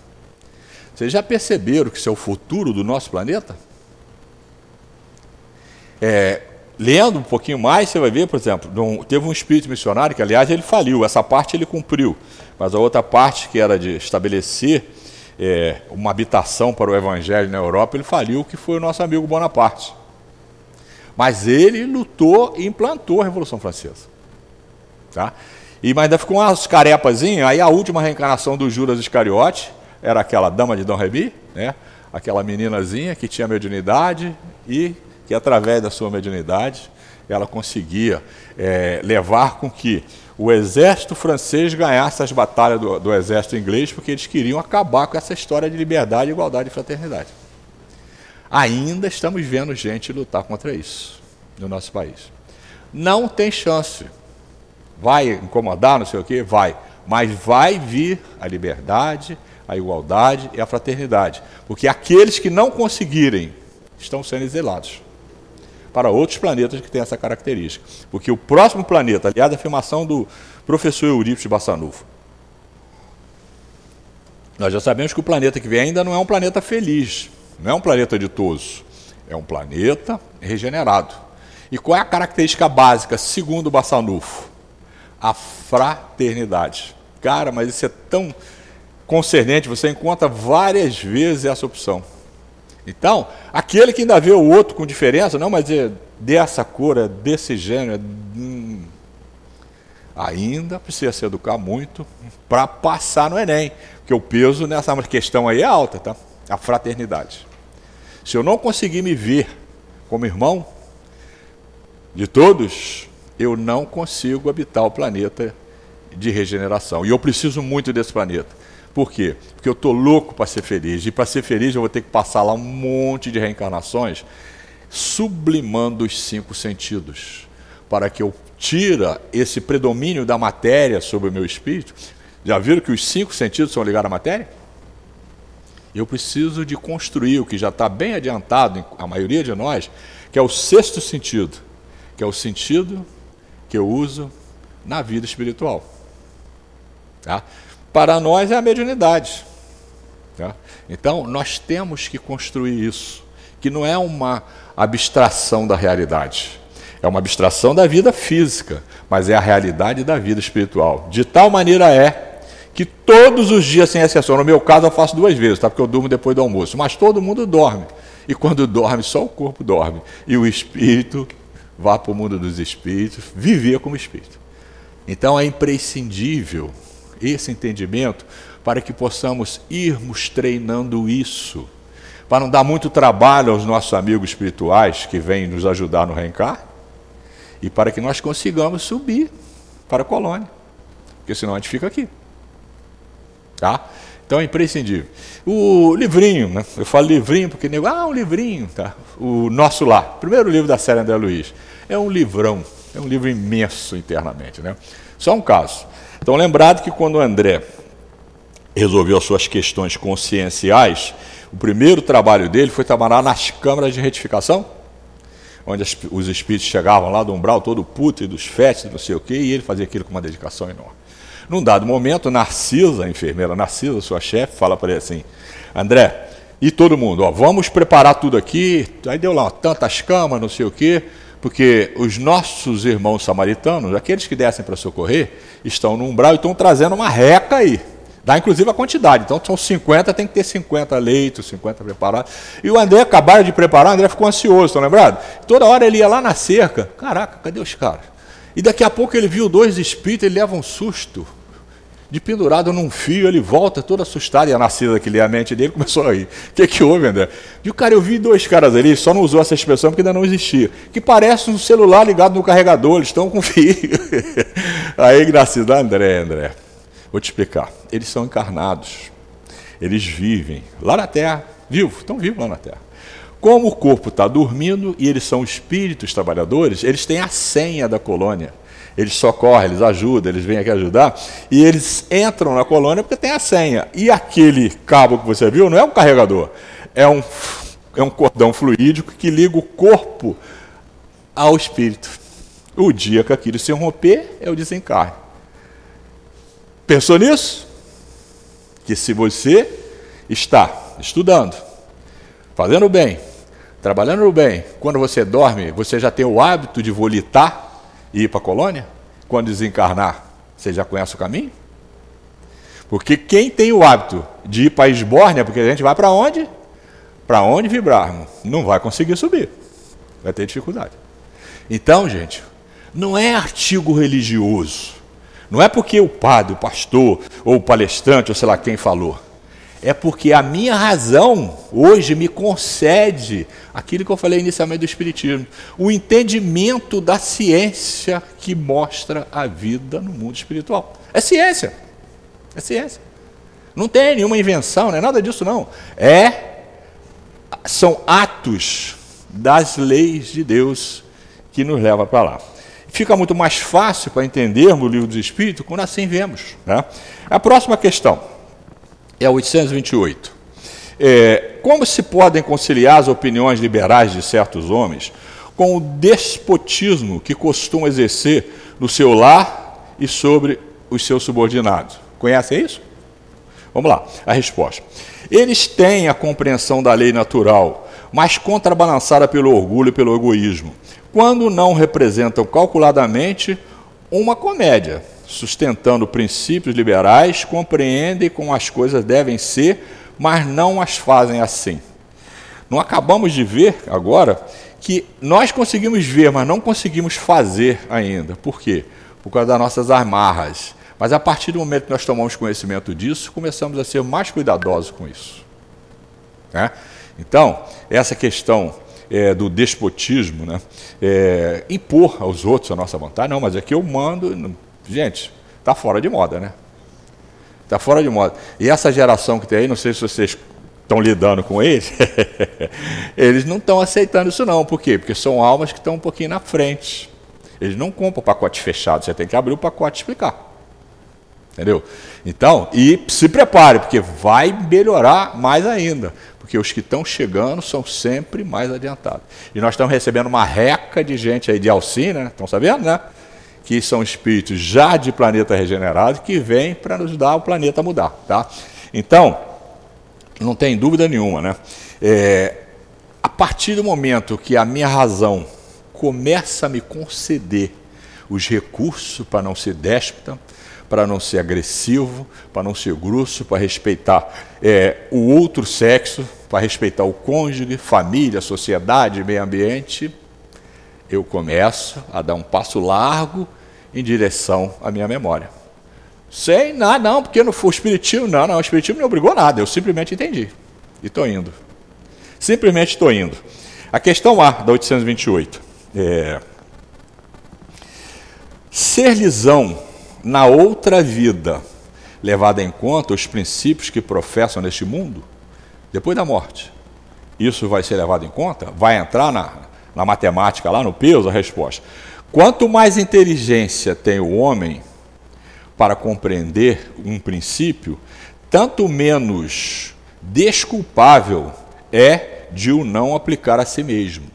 Vocês já perceberam que isso é o futuro do nosso planeta? É, lendo um pouquinho mais, você vai ver, por exemplo, teve um espírito missionário que, aliás, ele faliu, essa parte ele cumpriu, mas a outra parte, que era de estabelecer é, uma habitação para o evangelho na Europa, ele faliu, que foi o nosso amigo Bonaparte. Mas ele lutou e implantou a Revolução Francesa. Tá? E, mas ainda ficou umas carepazinhas, aí a última reencarnação do Judas Iscariote era aquela dama de Dom Remy, né? aquela meninazinha que tinha mediunidade e que através da sua mediunidade ela conseguia é, levar com que o exército francês ganhasse as batalhas do, do, exército inglês, porque eles queriam acabar com essa história de liberdade, igualdade e fraternidade. Ainda estamos vendo gente lutar contra isso no nosso país. Não tem chance. Vai incomodar, não sei o quê? Vai. Mas vai vir a liberdade, a igualdade e a fraternidade. Porque aqueles que não conseguirem estão sendo exilados para outros planetas que têm essa característica. Porque o próximo planeta, aliás, a afirmação do professor Eurípides Bassanufo, nós já sabemos que o planeta que vem ainda não é um planeta feliz, não é um planeta ditoso, é um planeta regenerado. E qual é a característica básica, segundo o Bassanufo? A fraternidade. Cara, mas isso é tão concernente, você encontra várias vezes essa opção. Então, aquele que ainda vê o outro com diferença, não, mas é dessa cor, é desse gênero, é, hum, ainda precisa se educar muito para passar no Enem, porque o peso nessa questão aí é alta, tá? A fraternidade. Se eu não conseguir me ver como irmão de todos, eu não consigo habitar o planeta de regeneração. E eu preciso muito desse planeta. Por quê? Porque eu estou louco para ser feliz. E para ser feliz eu vou ter que passar lá um monte de reencarnações sublimando os cinco sentidos, para que eu tira esse predomínio da matéria sobre o meu espírito. Já viram que os cinco sentidos são ligados à matéria? Eu preciso de construir o que já está bem adiantado, a maioria de nós, que é o sexto sentido, que é o sentido que eu uso na vida espiritual. Tá? Para nós é a mediunidade. Tá? Então, nós temos que construir isso, que não é uma abstração da realidade. É uma abstração da vida física, mas é a realidade da vida espiritual. De tal maneira é que todos os dias, sem exceção, no meu caso eu faço duas vezes, tá? porque eu durmo depois do almoço, mas todo mundo dorme. E quando dorme, só o corpo dorme. E o espírito vá para o mundo dos espíritos, viver como espírito. Então é imprescindível esse entendimento para que possamos irmos treinando isso, para não dar muito trabalho aos nossos amigos espirituais que vêm nos ajudar no reencar, e para que nós consigamos subir para a colônia, porque senão a gente fica aqui. Tá? Então é imprescindível. O livrinho, né? eu falo livrinho porque nego, ah, um livrinho, tá? O Nosso Lar, primeiro livro da série André Luiz. É um livrão, é um livro imenso internamente. Né? Só um caso. Então, lembrado que quando André resolveu as suas questões conscienciais, o primeiro trabalho dele foi trabalhar nas câmaras de retificação, onde os espíritos chegavam lá do umbral todo puto e dos fetos, não sei o quê, e ele fazia aquilo com uma dedicação enorme. Num dado momento, Narcisa, a enfermeira Narcisa, sua chefe, fala para ele assim: André, e todo mundo, ó, vamos preparar tudo aqui. Aí deu lá tantas camas, não sei o quê, porque os nossos irmãos samaritanos, aqueles que descem para socorrer, estão no umbral e estão trazendo uma reca aí. Dá inclusive a quantidade. Então são 50, tem que ter 50 leitos, 50 preparados. E o André acabaram de preparar, o André ficou ansioso, estão lembrados? Toda hora ele ia lá na cerca. Caraca, cadê os caras? E daqui a pouco ele viu dois espíritos, ele leva um susto de pendurado num fio, ele volta todo assustado, e a Narcisa, que lê a mente dele, começou a rir. O que, que houve, André? E o cara, eu vi dois caras ali, só não usou essa expressão porque ainda não existia, que parece um celular ligado no carregador, eles estão com fio. Aí, Narcisa, André, André, vou te explicar. Eles são encarnados, eles vivem lá na Terra, vivos, estão vivos lá na Terra. Como o corpo está dormindo e eles são espíritos trabalhadores, eles têm a senha da colônia eles socorrem, eles ajudam, eles vêm aqui ajudar, e eles entram na colônia porque tem a senha. E aquele cabo que você viu não é um carregador, é um, é um cordão fluídico que liga o corpo ao espírito. O dia que aquilo se romper é o desencarne. Pensou nisso? Que se você está estudando, fazendo bem, trabalhando bem, quando você dorme, você já tem o hábito de volitar e ir para a colônia? Quando desencarnar, você já conhece o caminho? Porque quem tem o hábito de ir para a esbórnia, porque a gente vai para onde? Para onde vibrarmos, não vai conseguir subir. Vai ter dificuldade. Então, gente, não é artigo religioso. Não é porque o padre, o pastor, ou o palestrante, ou sei lá quem falou é porque a minha razão hoje me concede aquilo que eu falei inicialmente do Espiritismo, o entendimento da ciência que mostra a vida no mundo espiritual. É ciência. É ciência. Não tem nenhuma invenção, não é nada disso, não. É são atos das leis de Deus que nos leva para lá. Fica muito mais fácil para entendermos o livro dos Espíritos quando assim vemos. Né? A próxima questão é 828. É, como se podem conciliar as opiniões liberais de certos homens com o despotismo que costumam exercer no seu lar e sobre os seus subordinados? Conhecem isso? Vamos lá, a resposta. Eles têm a compreensão da lei natural, mas contrabalançada pelo orgulho e pelo egoísmo, quando não representam calculadamente uma comédia sustentando princípios liberais, compreendem como as coisas devem ser, mas não as fazem assim. Não acabamos de ver agora que nós conseguimos ver, mas não conseguimos fazer ainda. Por quê? Por causa das nossas amarras. Mas a partir do momento que nós tomamos conhecimento disso, começamos a ser mais cuidadosos com isso. Né? Então, essa questão é, do despotismo, né? É, impor aos outros a nossa vontade, não, mas aqui eu mando, Gente, está fora de moda, né? Está fora de moda. E essa geração que tem aí, não sei se vocês estão lidando com eles, eles não estão aceitando isso não. Por quê? Porque são almas que estão um pouquinho na frente. Eles não compram pacote fechado, você tem que abrir o pacote e explicar. Entendeu? Então, e se prepare, porque vai melhorar mais ainda. Porque os que estão chegando são sempre mais adiantados. E nós estamos recebendo uma reca de gente aí de Alcina, né? estão sabendo, né? Que são espíritos já de planeta regenerado que vêm para nos dar o planeta mudar, tá? Então, não tem dúvida nenhuma, né? É, a partir do momento que a minha razão começa a me conceder os recursos para não ser déspota, para não ser agressivo, para não ser grosso, para respeitar é, o outro sexo, para respeitar o cônjuge, família, sociedade, meio ambiente, eu começo a dar um passo largo em direção à minha memória. Sem nada, não, porque não foi o espiritismo, não, não, o espiritismo não obrigou nada, eu simplesmente entendi. E estou indo. Simplesmente estou indo. A questão A, da 828. É, ser lisão na outra vida, levada em conta os princípios que professam neste mundo, depois da morte. Isso vai ser levado em conta? Vai entrar na, na matemática lá no peso? A resposta. Quanto mais inteligência tem o homem, para compreender um princípio, tanto menos desculpável é de o não aplicar a si mesmo.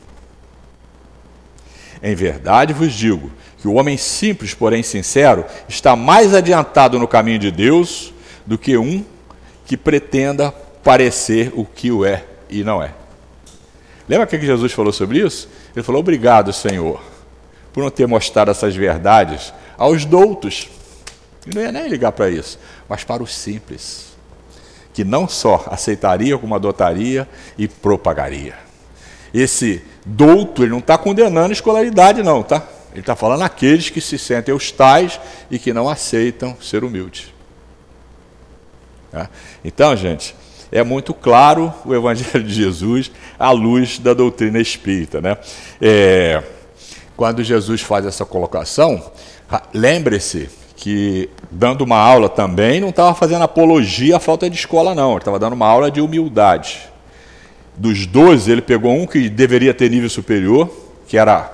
Em verdade vos digo que o homem simples, porém sincero, está mais adiantado no caminho de Deus do que um que pretenda parecer o que o é e não é. Lembra que Jesus falou sobre isso? Ele falou: Obrigado, Senhor, por não ter mostrado essas verdades aos doutos. E não ia nem ligar para isso, mas para os simples, que não só aceitaria como adotaria e propagaria. Esse douto, ele não está condenando escolaridade, não, tá? Ele está falando aqueles que se sentem os tais e que não aceitam ser humildes. Tá? Então, gente, é muito claro o Evangelho de Jesus à luz da doutrina espírita. Né? É, quando Jesus faz essa colocação, lembre-se que dando uma aula também não estava fazendo apologia à falta de escola, não. Ele estava dando uma aula de humildade. Dos doze, ele pegou um que deveria ter nível superior, que era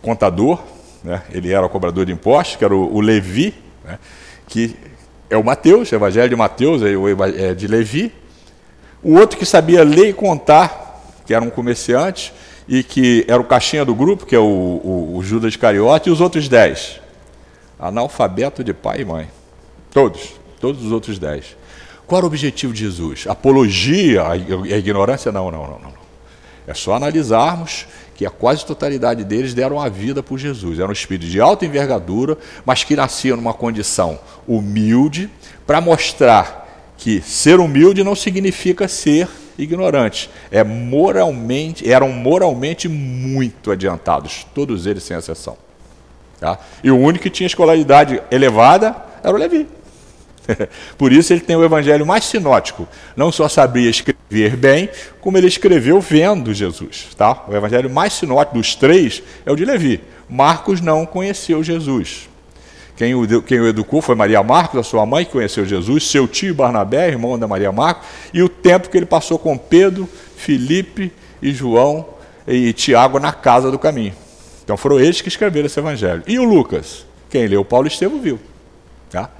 contador, né? ele era o cobrador de impostos, que era o, o Levi, né? que é o Mateus, o Evangelho de Mateus, é, o, é de Levi. O outro que sabia ler e contar, que era um comerciante, e que era o caixinha do grupo, que é o, o, o Judas Cariote, e os outros dez analfabeto de pai e mãe. Todos, todos os outros dez. Qual era o objetivo de Jesus? Apologia à ignorância? Não, não, não, não. É só analisarmos que a quase totalidade deles deram a vida por Jesus. Eram espíritos de alta envergadura, mas que nasciam numa condição humilde, para mostrar que ser humilde não significa ser ignorante. É moralmente, eram moralmente muito adiantados, todos eles sem exceção. Tá? E o único que tinha escolaridade elevada era o Levi. Por isso ele tem o evangelho mais sinótico. Não só sabia escrever bem, como ele escreveu vendo Jesus. Tá? O evangelho mais sinótico dos três é o de Levi. Marcos não conheceu Jesus. Quem o, quem o educou foi Maria Marcos, a sua mãe, que conheceu Jesus, seu tio Barnabé, irmão da Maria Marcos, e o tempo que ele passou com Pedro, Felipe e João e Tiago na casa do caminho. Então foram eles que escreveram esse evangelho. E o Lucas? Quem leu Paulo Estevam viu. Tá?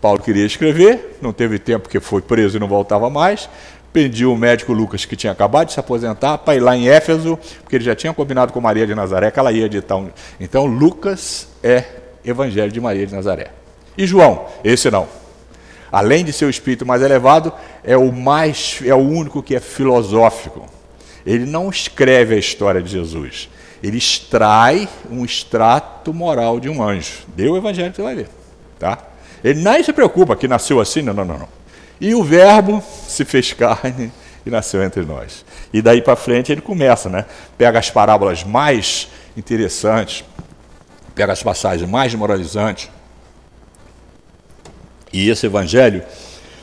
Paulo queria escrever, não teve tempo porque foi preso e não voltava mais. Pediu o médico Lucas, que tinha acabado de se aposentar, para ir lá em Éfeso, porque ele já tinha combinado com Maria de Nazaré que ela ia editar um. Então, Lucas é Evangelho de Maria de Nazaré. E João? Esse não. Além de ser o espírito mais elevado, é o mais, é o único que é filosófico. Ele não escreve a história de Jesus ele extrai um extrato moral de um anjo. Deu o evangelho que você vai ver. Tá? Ele nem se preocupa que nasceu assim, não, não, não. não. E o verbo se fez carne e nasceu entre nós. E daí para frente ele começa, né? Pega as parábolas mais interessantes, pega as passagens mais moralizantes. E esse evangelho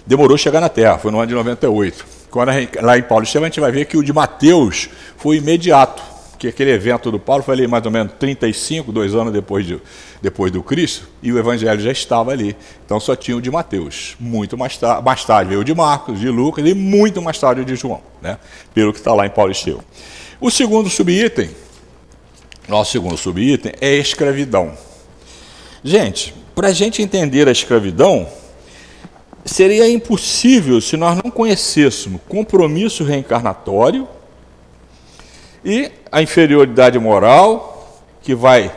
demorou a chegar na Terra, foi no ano de 98. Quando gente, lá em Paulo Estevam a gente vai ver que o de Mateus foi imediato porque aquele evento do Paulo foi ali mais ou menos 35, dois anos depois, de, depois do Cristo, e o Evangelho já estava ali. Então só tinha o de Mateus. Muito mais, tarde, mais tarde veio o de Marcos, de Lucas e muito mais tarde o de João, né? pelo que está lá em Paulo Esteu. O segundo subitem, nosso segundo subitem, é escravidão. Gente, para a gente entender a escravidão, seria impossível se nós não conhecêssemos compromisso reencarnatório e a inferioridade moral, que vai,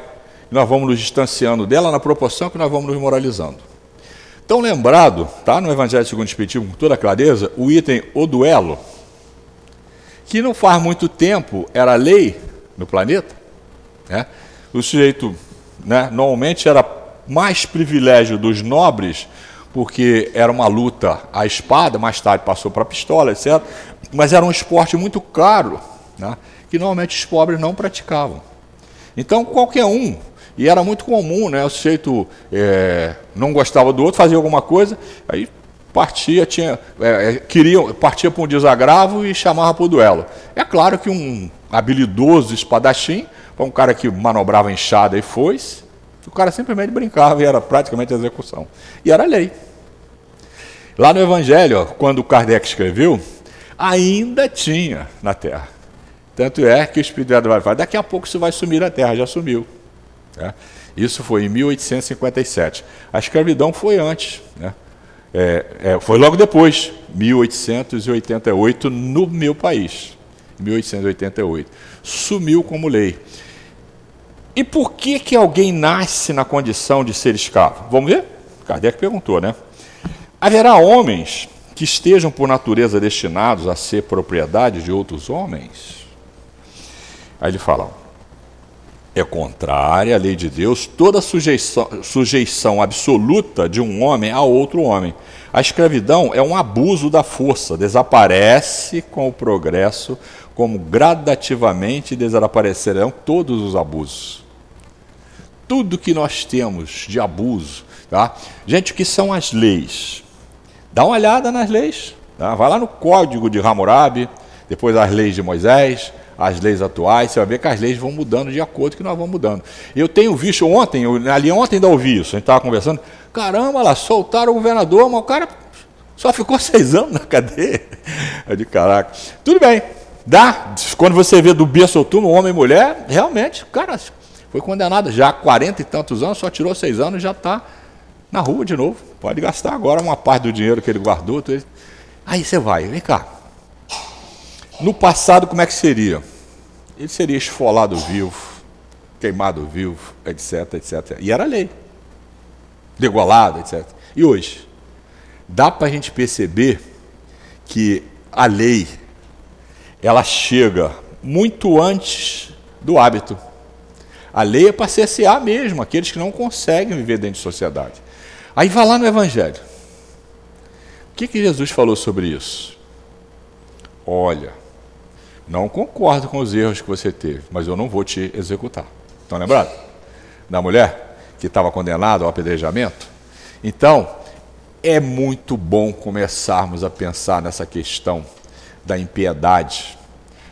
nós vamos nos distanciando dela na proporção que nós vamos nos moralizando. Então, lembrado, tá, no Evangelho segundo o Espiritismo, com toda clareza, o item o duelo, que não faz muito tempo era lei no planeta, né? o sujeito né, normalmente era mais privilégio dos nobres, porque era uma luta à espada, mais tarde passou para a pistola, etc. Mas era um esporte muito caro. Né? que normalmente os pobres não praticavam. Então, qualquer um, e era muito comum, né, o sujeito é, não gostava do outro, fazia alguma coisa, aí partia, tinha, é, é queria, partia para um desagravo e chamava para o duelo. É claro que um habilidoso espadachim, para um cara que manobrava enxada e foice, o cara simplesmente brincava e era praticamente execução. E era lei. Lá no Evangelho, quando Kardec escreveu, ainda tinha na Terra. Tanto é que o Espírito Santo vai falar, daqui a pouco isso vai sumir a terra, já sumiu. Né? Isso foi em 1857. A escravidão foi antes, né? É, é, foi logo depois, 1888, no meu país. 1888. Sumiu como lei. E por que, que alguém nasce na condição de ser escravo? Vamos ver? Kardec perguntou, né? Haverá homens que estejam por natureza destinados a ser propriedade de outros homens? Aí ele fala: é contrária à lei de Deus toda sujeição, sujeição absoluta de um homem a outro homem. A escravidão é um abuso da força, desaparece com o progresso, como gradativamente desaparecerão todos os abusos. Tudo que nós temos de abuso, tá? Gente, o que são as leis? Dá uma olhada nas leis. Tá? Vai lá no Código de Hammurabi, depois as leis de Moisés, as leis atuais, você vai ver que as leis vão mudando de acordo que nós vamos mudando. Eu tenho visto ontem, eu, ali ontem ainda ouvi isso, a gente estava conversando, caramba, lá, soltaram o governador, mas o cara só ficou seis anos na cadeia. Eu caraca. Tudo bem, dá. Quando você vê do berço ao túmulo, homem e mulher, realmente, cara, foi condenado já há 40 e tantos anos, só tirou seis anos e já está na rua de novo. Pode gastar agora uma parte do dinheiro que ele guardou. Aí você vai, vem cá. No passado, como é que seria? Ele seria esfolado vivo, queimado vivo, etc, etc. E era lei. Degolado, etc. E hoje? Dá para a gente perceber que a lei ela chega muito antes do hábito. A lei é para cercear mesmo aqueles que não conseguem viver dentro de sociedade. Aí vai lá no Evangelho. O que, que Jesus falou sobre isso? Olha, não concordo com os erros que você teve, mas eu não vou te executar. Estão lembrados? Da mulher que estava condenada ao apedrejamento? Então, é muito bom começarmos a pensar nessa questão da impiedade,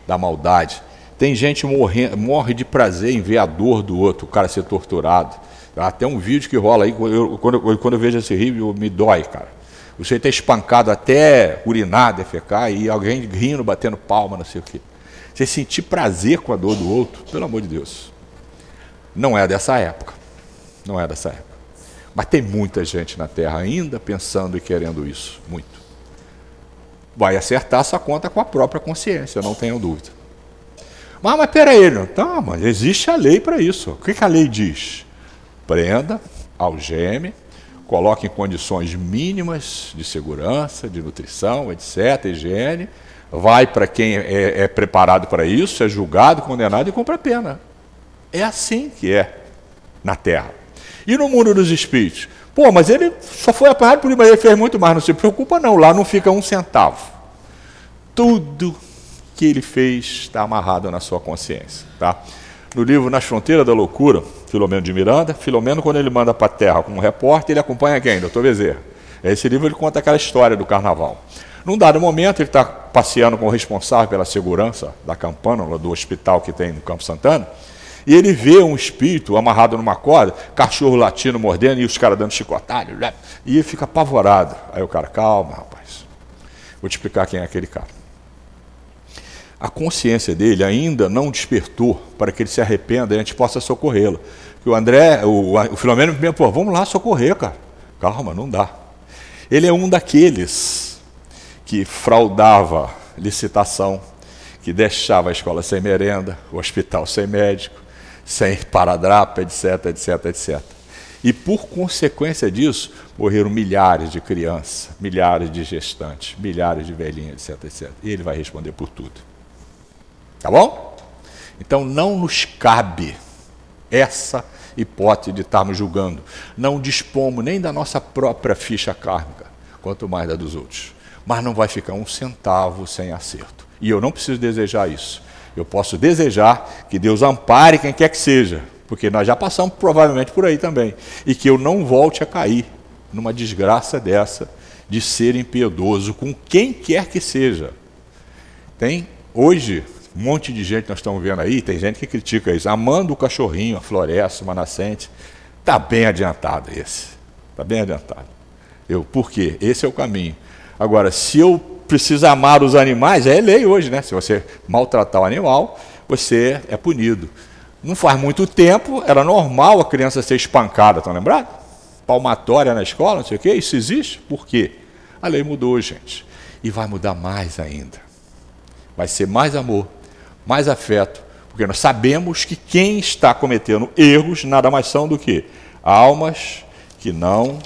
da maldade. Tem gente morre, morre de prazer em ver a dor do outro, o cara ser torturado. Até um vídeo que rola aí, quando, eu, quando eu vejo esse vídeo, me dói, cara. Você ter espancado até urinar, defecar e alguém rindo, batendo palma, não sei o quê. Você sentir prazer com a dor do outro, pelo amor de Deus. Não é dessa época. Não é dessa época. Mas tem muita gente na Terra ainda pensando e querendo isso. Muito. Vai acertar essa conta com a própria consciência, não tenham dúvida. Mas, mas peraí, não. Tá, mas existe a lei para isso. O que, que a lei diz? Prenda, algeme, coloque em condições mínimas de segurança, de nutrição, etc., higiene, vai para quem é, é preparado para isso, é julgado, condenado e cumpre a pena. É assim que é na Terra. E no mundo dos espíritos? Pô, mas ele só foi apanhado por mas ele fez muito mais. Não se preocupa, não. Lá não fica um centavo. Tudo que ele fez está amarrado na sua consciência. Tá? no livro Nas Fronteiras da Loucura, Filomeno de Miranda, Filomeno, quando ele manda para a Terra como repórter, ele acompanha quem? Doutor Bezerra. Esse livro ele conta aquela história do carnaval. Num dado momento, ele está passeando com o responsável pela segurança da campana, do hospital que tem no Campo Santana, e ele vê um espírito amarrado numa corda, cachorro latindo, mordendo, e os caras dando chicotalho, né? e ele fica apavorado. Aí o cara, calma, rapaz, vou te explicar quem é aquele cara. A consciência dele ainda não despertou para que ele se arrependa e a gente possa socorrê-lo. o André, o, o Filomeno, pô, vamos lá socorrer, cara. Calma, não dá. Ele é um daqueles que fraudava licitação, que deixava a escola sem merenda, o hospital sem médico, sem paradrapo, etc, etc, etc. E por consequência disso, morreram milhares de crianças, milhares de gestantes, milhares de velhinhas, etc, etc. E ele vai responder por tudo. Tá bom? Então não nos cabe essa hipótese de estarmos julgando. Não dispomos nem da nossa própria ficha kármica, quanto mais da dos outros. Mas não vai ficar um centavo sem acerto. E eu não preciso desejar isso. Eu posso desejar que Deus ampare quem quer que seja, porque nós já passamos provavelmente por aí também, e que eu não volte a cair numa desgraça dessa de ser impiedoso com quem quer que seja. Tem hoje um monte de gente nós estamos vendo aí, tem gente que critica isso, amando o cachorrinho, a floresta, uma nascente. Está bem adiantado esse. Está bem adiantado. Eu, por quê? Esse é o caminho. Agora, se eu preciso amar os animais, é lei hoje, né? Se você maltratar o animal, você é punido. Não faz muito tempo, era normal a criança ser espancada, estão lembrados? Palmatória na escola, não sei o quê. Isso existe? Por quê? A lei mudou, gente. E vai mudar mais ainda. Vai ser mais amor, mais afeto, porque nós sabemos que quem está cometendo erros nada mais são do que almas que não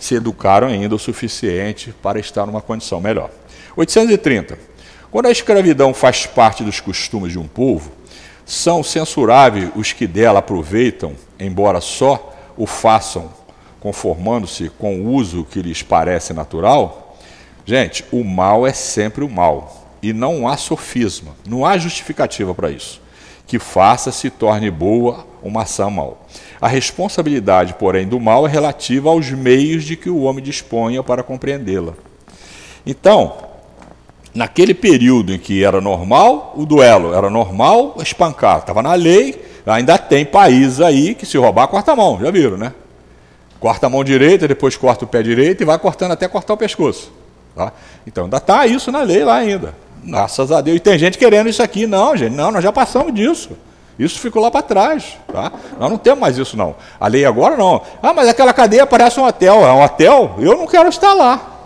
se educaram ainda o suficiente para estar numa condição melhor. 830. Quando a escravidão faz parte dos costumes de um povo, são censuráveis os que dela aproveitam, embora só o façam conformando-se com o uso que lhes parece natural? Gente, o mal é sempre o mal. E não há sofisma, não há justificativa para isso. Que faça se torne boa uma ação mal. A responsabilidade, porém, do mal é relativa aos meios de que o homem disponha para compreendê-la. Então, naquele período em que era normal o duelo, era normal espancar, estava na lei, ainda tem países aí que se roubar, corta a mão, já viram, né? Corta a mão direita, depois corta o pé direito e vai cortando até cortar o pescoço. Tá? Então ainda está isso na lei lá ainda. Graças a Deus. E tem gente querendo isso aqui. Não, gente, não, nós já passamos disso. Isso ficou lá para trás. Tá? Nós não temos mais isso, não. A lei agora não. Ah, mas aquela cadeia parece um hotel. É um hotel? Eu não quero estar lá.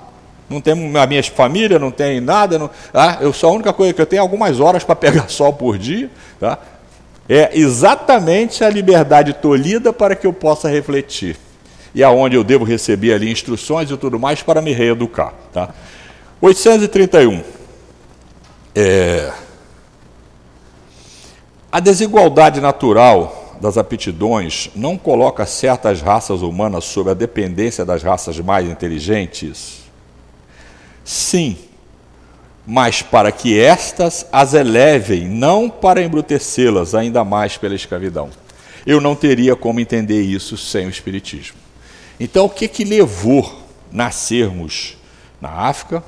Não tenho a minha família, não tem nada. Não, ah, eu sou a única coisa que eu tenho é algumas horas para pegar sol por dia. Tá? É exatamente a liberdade tolhida para que eu possa refletir. E aonde eu devo receber ali instruções e tudo mais para me reeducar. Tá? 831. É, a desigualdade natural das aptidões não coloca certas raças humanas sob a dependência das raças mais inteligentes? Sim, mas para que estas as elevem, não para embrutecê-las ainda mais pela escravidão. Eu não teria como entender isso sem o Espiritismo. Então, o que, que levou nascermos na África,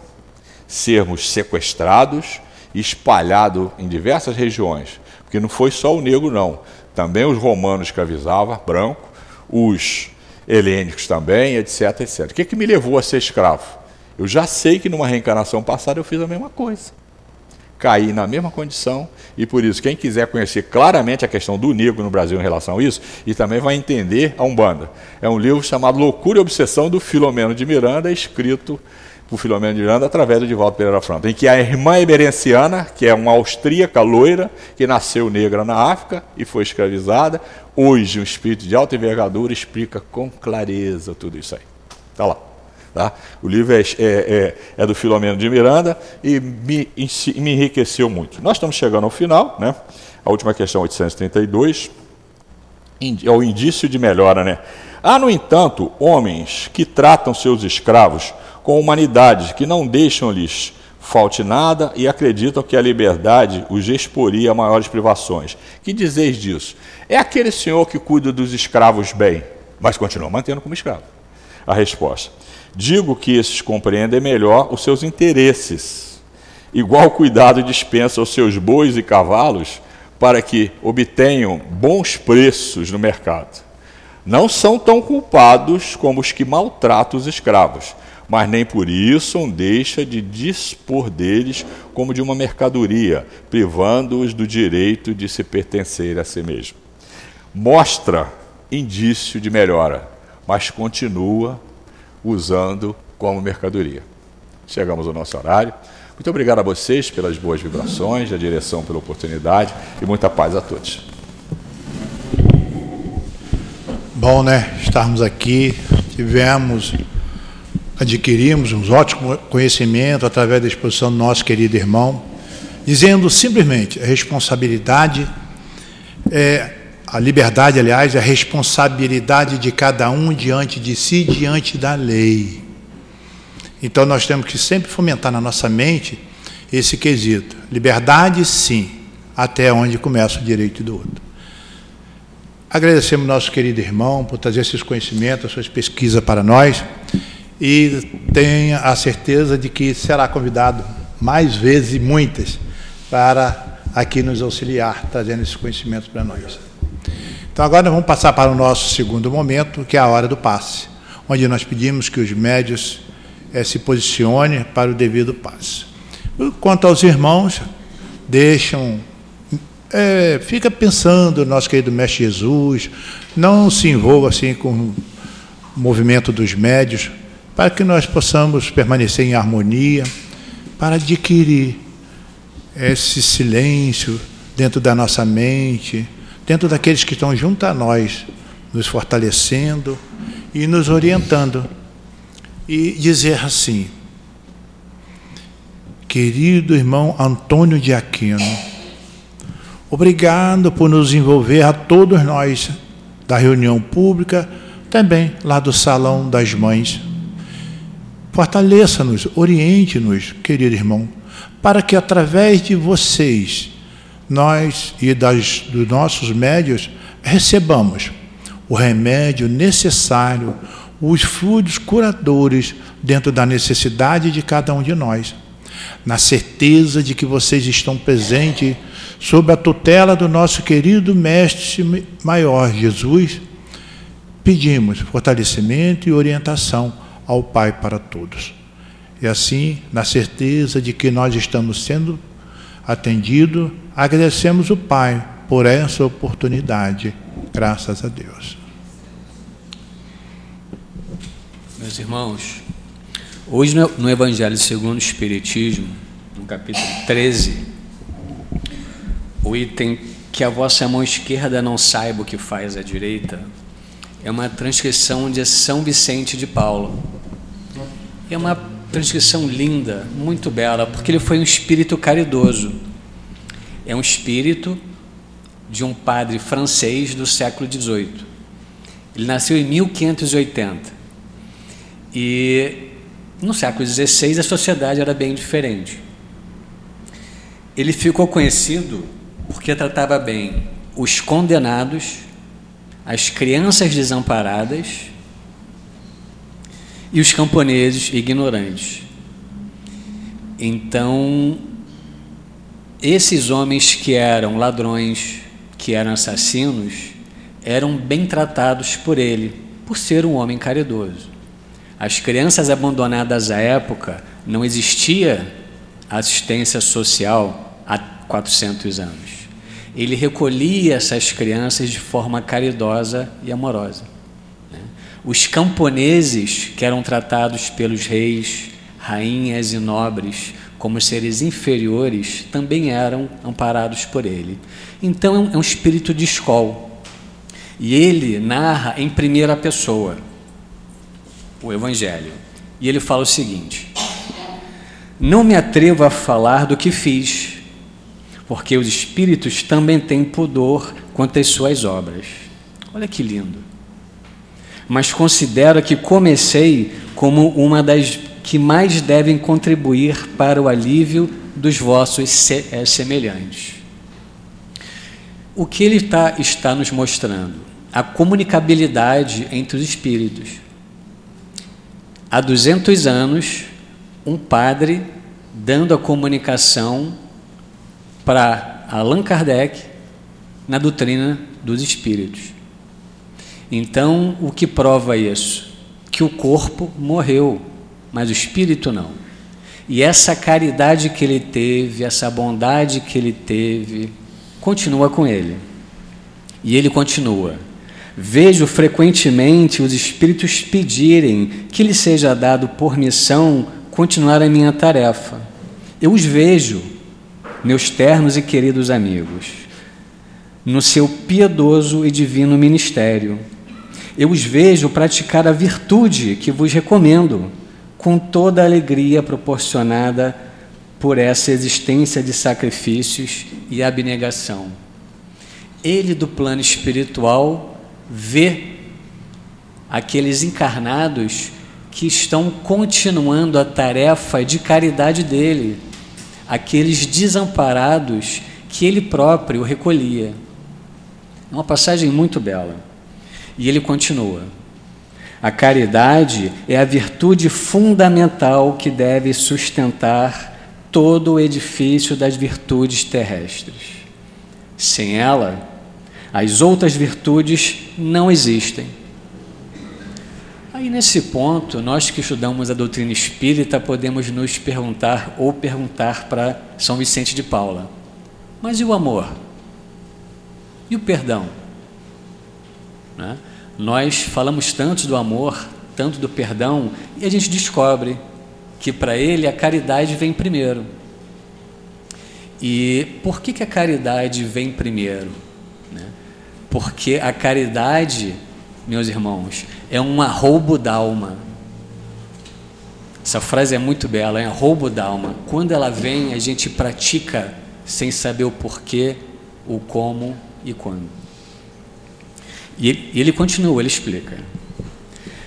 sermos sequestrados, espalhado em diversas regiões, porque não foi só o negro, não. Também os romanos escravizavam, branco, os helênicos também, etc, etc. O que, que me levou a ser escravo? Eu já sei que numa reencarnação passada eu fiz a mesma coisa. Caí na mesma condição, e por isso, quem quiser conhecer claramente a questão do negro no Brasil em relação a isso, e também vai entender a Umbanda. É um livro chamado Loucura e Obsessão, do Filomeno de Miranda, escrito por Filomeno de Miranda através de Divaldo Pereira Franco, em que a irmã eberenciana, que é uma austríaca loira, que nasceu negra na África e foi escravizada, hoje um espírito de alta envergadura explica com clareza tudo isso aí. Está lá. Tá? O livro é, é, é, é, do Filomeno de Miranda e me, me enriqueceu muito. Nós estamos chegando ao final, né? a última questão, 832, é o indício de melhora. Né? Há, no entanto, homens que tratam seus escravos com humanidade, que não deixam-lhes falte nada e acreditam que a liberdade os exporia a maiores privações. Que dizeis disso? É aquele senhor que cuida dos escravos bem, mas continua mantendo como escravo. a resposta. Digo que esses compreendem melhor os seus interesses. Igual cuidado dispensa aos seus bois e cavalos para que obtenham bons preços no mercado. Não são tão culpados como os que maltratam os escravos, mas nem por isso deixa de dispor deles como de uma mercadoria, privando-os do direito de se pertencer a si mesmo. Mostra indício de melhora, mas continua usando como mercadoria. Chegamos ao nosso horário. Muito obrigado a vocês pelas boas vibrações, a direção pela oportunidade e muita paz a todos. Bom, né? Estarmos aqui, tivemos, adquirimos um ótimo conhecimento através da exposição do nosso querido irmão, dizendo simplesmente a responsabilidade é a liberdade, aliás, é a responsabilidade de cada um diante de si, diante da lei. Então nós temos que sempre fomentar na nossa mente esse quesito. Liberdade, sim, até onde começa o direito do outro. Agradecemos nosso querido irmão por trazer esses conhecimentos, suas pesquisas para nós e tenha a certeza de que será convidado mais vezes e muitas para aqui nos auxiliar, trazendo esses conhecimentos para nós. Então agora nós vamos passar para o nosso segundo momento, que é a hora do passe, onde nós pedimos que os médios é, se posicione para o devido passe. Quanto aos irmãos, deixam, é, fica pensando, nosso querido Mestre Jesus, não se envolva assim com o movimento dos médios, para que nós possamos permanecer em harmonia, para adquirir esse silêncio dentro da nossa mente, dentro daqueles que estão junto a nós, nos fortalecendo e nos orientando. E dizer assim: Querido irmão Antônio de Aquino, obrigado por nos envolver a todos nós da reunião pública, também lá do Salão das Mães. Fortaleça-nos, oriente-nos, querido irmão, para que através de vocês nós e das, dos nossos médios recebamos o remédio necessário, os fluidos curadores dentro da necessidade de cada um de nós. Na certeza de que vocês estão presentes sob a tutela do nosso querido Mestre Maior Jesus, pedimos fortalecimento e orientação ao Pai para todos. E assim, na certeza de que nós estamos sendo atendidos, Agradecemos o Pai por essa oportunidade. Graças a Deus. Meus irmãos, hoje no Evangelho segundo o Espiritismo, no capítulo 13, o item que a vossa mão esquerda não saiba o que faz a direita, é uma transcrição de São Vicente de Paulo. É uma transcrição linda, muito bela, porque ele foi um espírito caridoso é um espírito de um padre francês do século XVIII. Ele nasceu em 1580. E no século XVI a sociedade era bem diferente. Ele ficou conhecido porque tratava bem os condenados, as crianças desamparadas e os camponeses ignorantes. Então, esses homens que eram ladrões, que eram assassinos, eram bem tratados por ele, por ser um homem caridoso. As crianças abandonadas à época não existia assistência social há 400 anos. Ele recolhia essas crianças de forma caridosa e amorosa. Os camponeses, que eram tratados pelos reis, rainhas e nobres como seres inferiores, também eram amparados por ele. Então é um espírito de escola. E ele narra em primeira pessoa o Evangelho. E ele fala o seguinte: Não me atrevo a falar do que fiz, porque os espíritos também têm pudor quanto às suas obras. Olha que lindo. Mas considero que comecei como uma das que mais devem contribuir para o alívio dos vossos eh, semelhantes. O que ele tá, está nos mostrando? A comunicabilidade entre os espíritos. há 200 anos, um padre dando a comunicação para Allan Kardec na doutrina dos espíritos. Então, o que prova isso? Que o corpo morreu, mas o espírito não. E essa caridade que ele teve, essa bondade que ele teve, continua com ele. E ele continua. Vejo frequentemente os espíritos pedirem que lhe seja dado por missão continuar a minha tarefa. Eu os vejo, meus ternos e queridos amigos, no seu piedoso e divino ministério. Eu os vejo praticar a virtude que vos recomendo com toda a alegria proporcionada por essa existência de sacrifícios e abnegação. Ele, do plano espiritual, vê aqueles encarnados que estão continuando a tarefa de caridade dele, aqueles desamparados que ele próprio recolhia. É uma passagem muito bela. E ele continua. A caridade é a virtude fundamental que deve sustentar todo o edifício das virtudes terrestres. Sem ela, as outras virtudes não existem. Aí, nesse ponto, nós que estudamos a doutrina espírita podemos nos perguntar ou perguntar para São Vicente de Paula: mas e o amor? E o perdão? Né? Nós falamos tanto do amor, tanto do perdão, e a gente descobre que para ele a caridade vem primeiro. E por que, que a caridade vem primeiro? Né? Porque a caridade, meus irmãos, é um arroubo d'alma. Essa frase é muito bela, é arroubo d'alma. Quando ela vem, a gente pratica sem saber o porquê, o como e quando. E ele, continua, ele explica.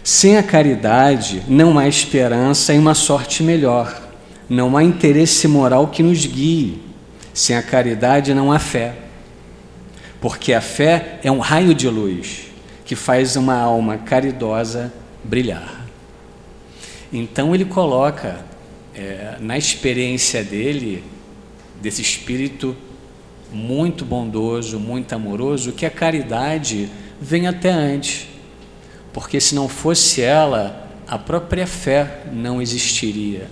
Sem a caridade, não há esperança em uma sorte melhor. Não há interesse moral que nos guie. Sem a caridade, não há fé. Porque a fé é um raio de luz que faz uma alma caridosa brilhar. Então, ele coloca é, na experiência dele, desse espírito muito bondoso, muito amoroso, que a caridade vem até antes. Porque se não fosse ela, a própria fé não existiria.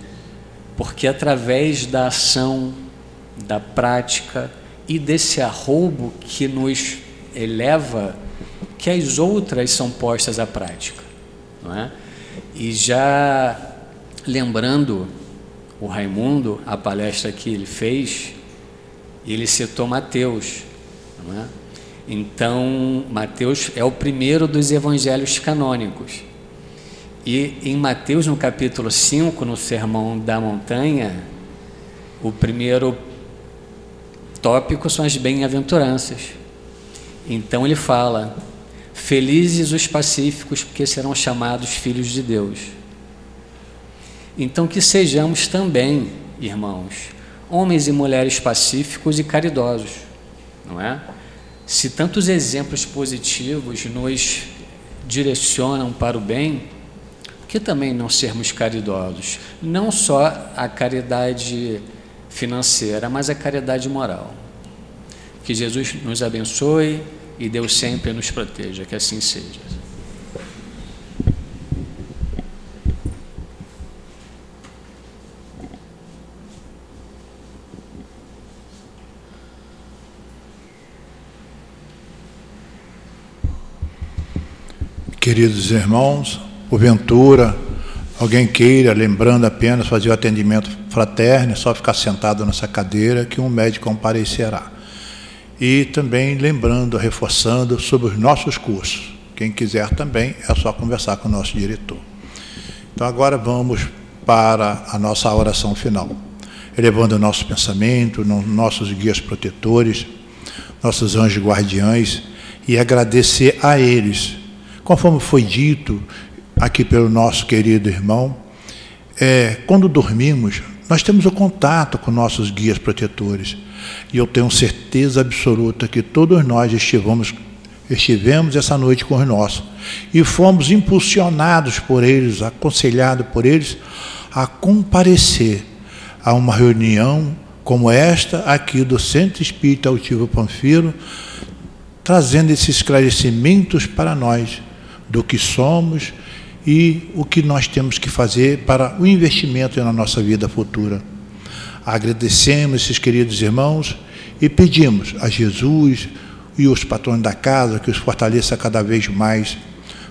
Porque através da ação, da prática e desse arroubo que nos eleva, que as outras são postas à prática. Não é? E já lembrando o Raimundo, a palestra que ele fez, ele citou Mateus. Não é? Então, Mateus é o primeiro dos evangelhos canônicos. E em Mateus, no capítulo 5, no Sermão da Montanha, o primeiro tópico são as bem-aventuranças. Então ele fala: Felizes os pacíficos, porque serão chamados filhos de Deus. Então que sejamos também, irmãos, homens e mulheres pacíficos e caridosos, não é? Se tantos exemplos positivos nos direcionam para o bem, que também não sermos caridosos? Não só a caridade financeira, mas a caridade moral. Que Jesus nos abençoe e Deus sempre nos proteja, que assim seja. Queridos irmãos, porventura, alguém queira, lembrando apenas, fazer o atendimento fraterno, é só ficar sentado nessa cadeira que um médico comparecerá. E também lembrando, reforçando sobre os nossos cursos. Quem quiser também é só conversar com o nosso diretor. Então agora vamos para a nossa oração final, elevando o nosso pensamento, nossos guias protetores, nossos anjos guardiães e agradecer a eles Conforme foi dito aqui pelo nosso querido irmão, é, quando dormimos, nós temos o contato com nossos guias protetores. E eu tenho certeza absoluta que todos nós estivemos estivemos essa noite com os nossos e fomos impulsionados por eles, aconselhados por eles a comparecer a uma reunião como esta aqui do Centro Espírita Altivo Panfiro, trazendo esses esclarecimentos para nós do que somos e o que nós temos que fazer para o investimento na nossa vida futura. Agradecemos esses queridos irmãos e pedimos a Jesus e os patrões da casa que os fortaleça cada vez mais,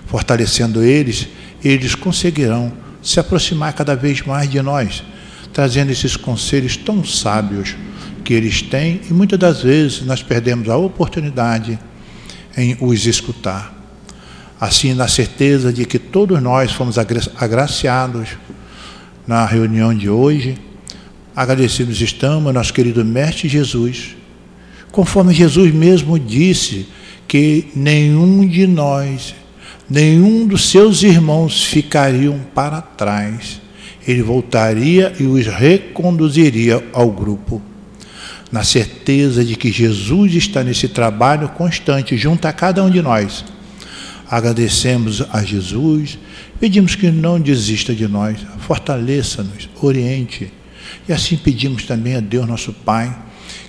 fortalecendo eles, eles conseguirão se aproximar cada vez mais de nós trazendo esses conselhos tão sábios que eles têm e muitas das vezes nós perdemos a oportunidade em os escutar. Assim, na certeza de que todos nós fomos agraciados na reunião de hoje, agradecidos estamos, nosso querido Mestre Jesus, conforme Jesus mesmo disse que nenhum de nós, nenhum dos seus irmãos ficariam para trás ele voltaria e os reconduziria ao grupo. Na certeza de que Jesus está nesse trabalho constante junto a cada um de nós. Agradecemos a Jesus, pedimos que não desista de nós, fortaleça-nos, oriente. E assim pedimos também a Deus, nosso Pai,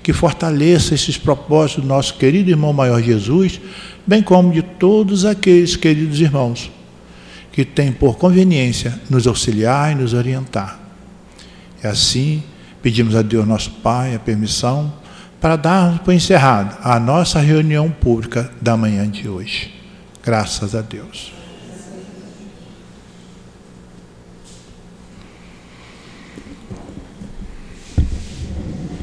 que fortaleça esses propósitos do nosso querido irmão maior Jesus, bem como de todos aqueles queridos irmãos que tem por conveniência nos auxiliar e nos orientar. E assim, pedimos a Deus nosso Pai a permissão para darmos por encerrado a nossa reunião pública da manhã de hoje. Graças a Deus.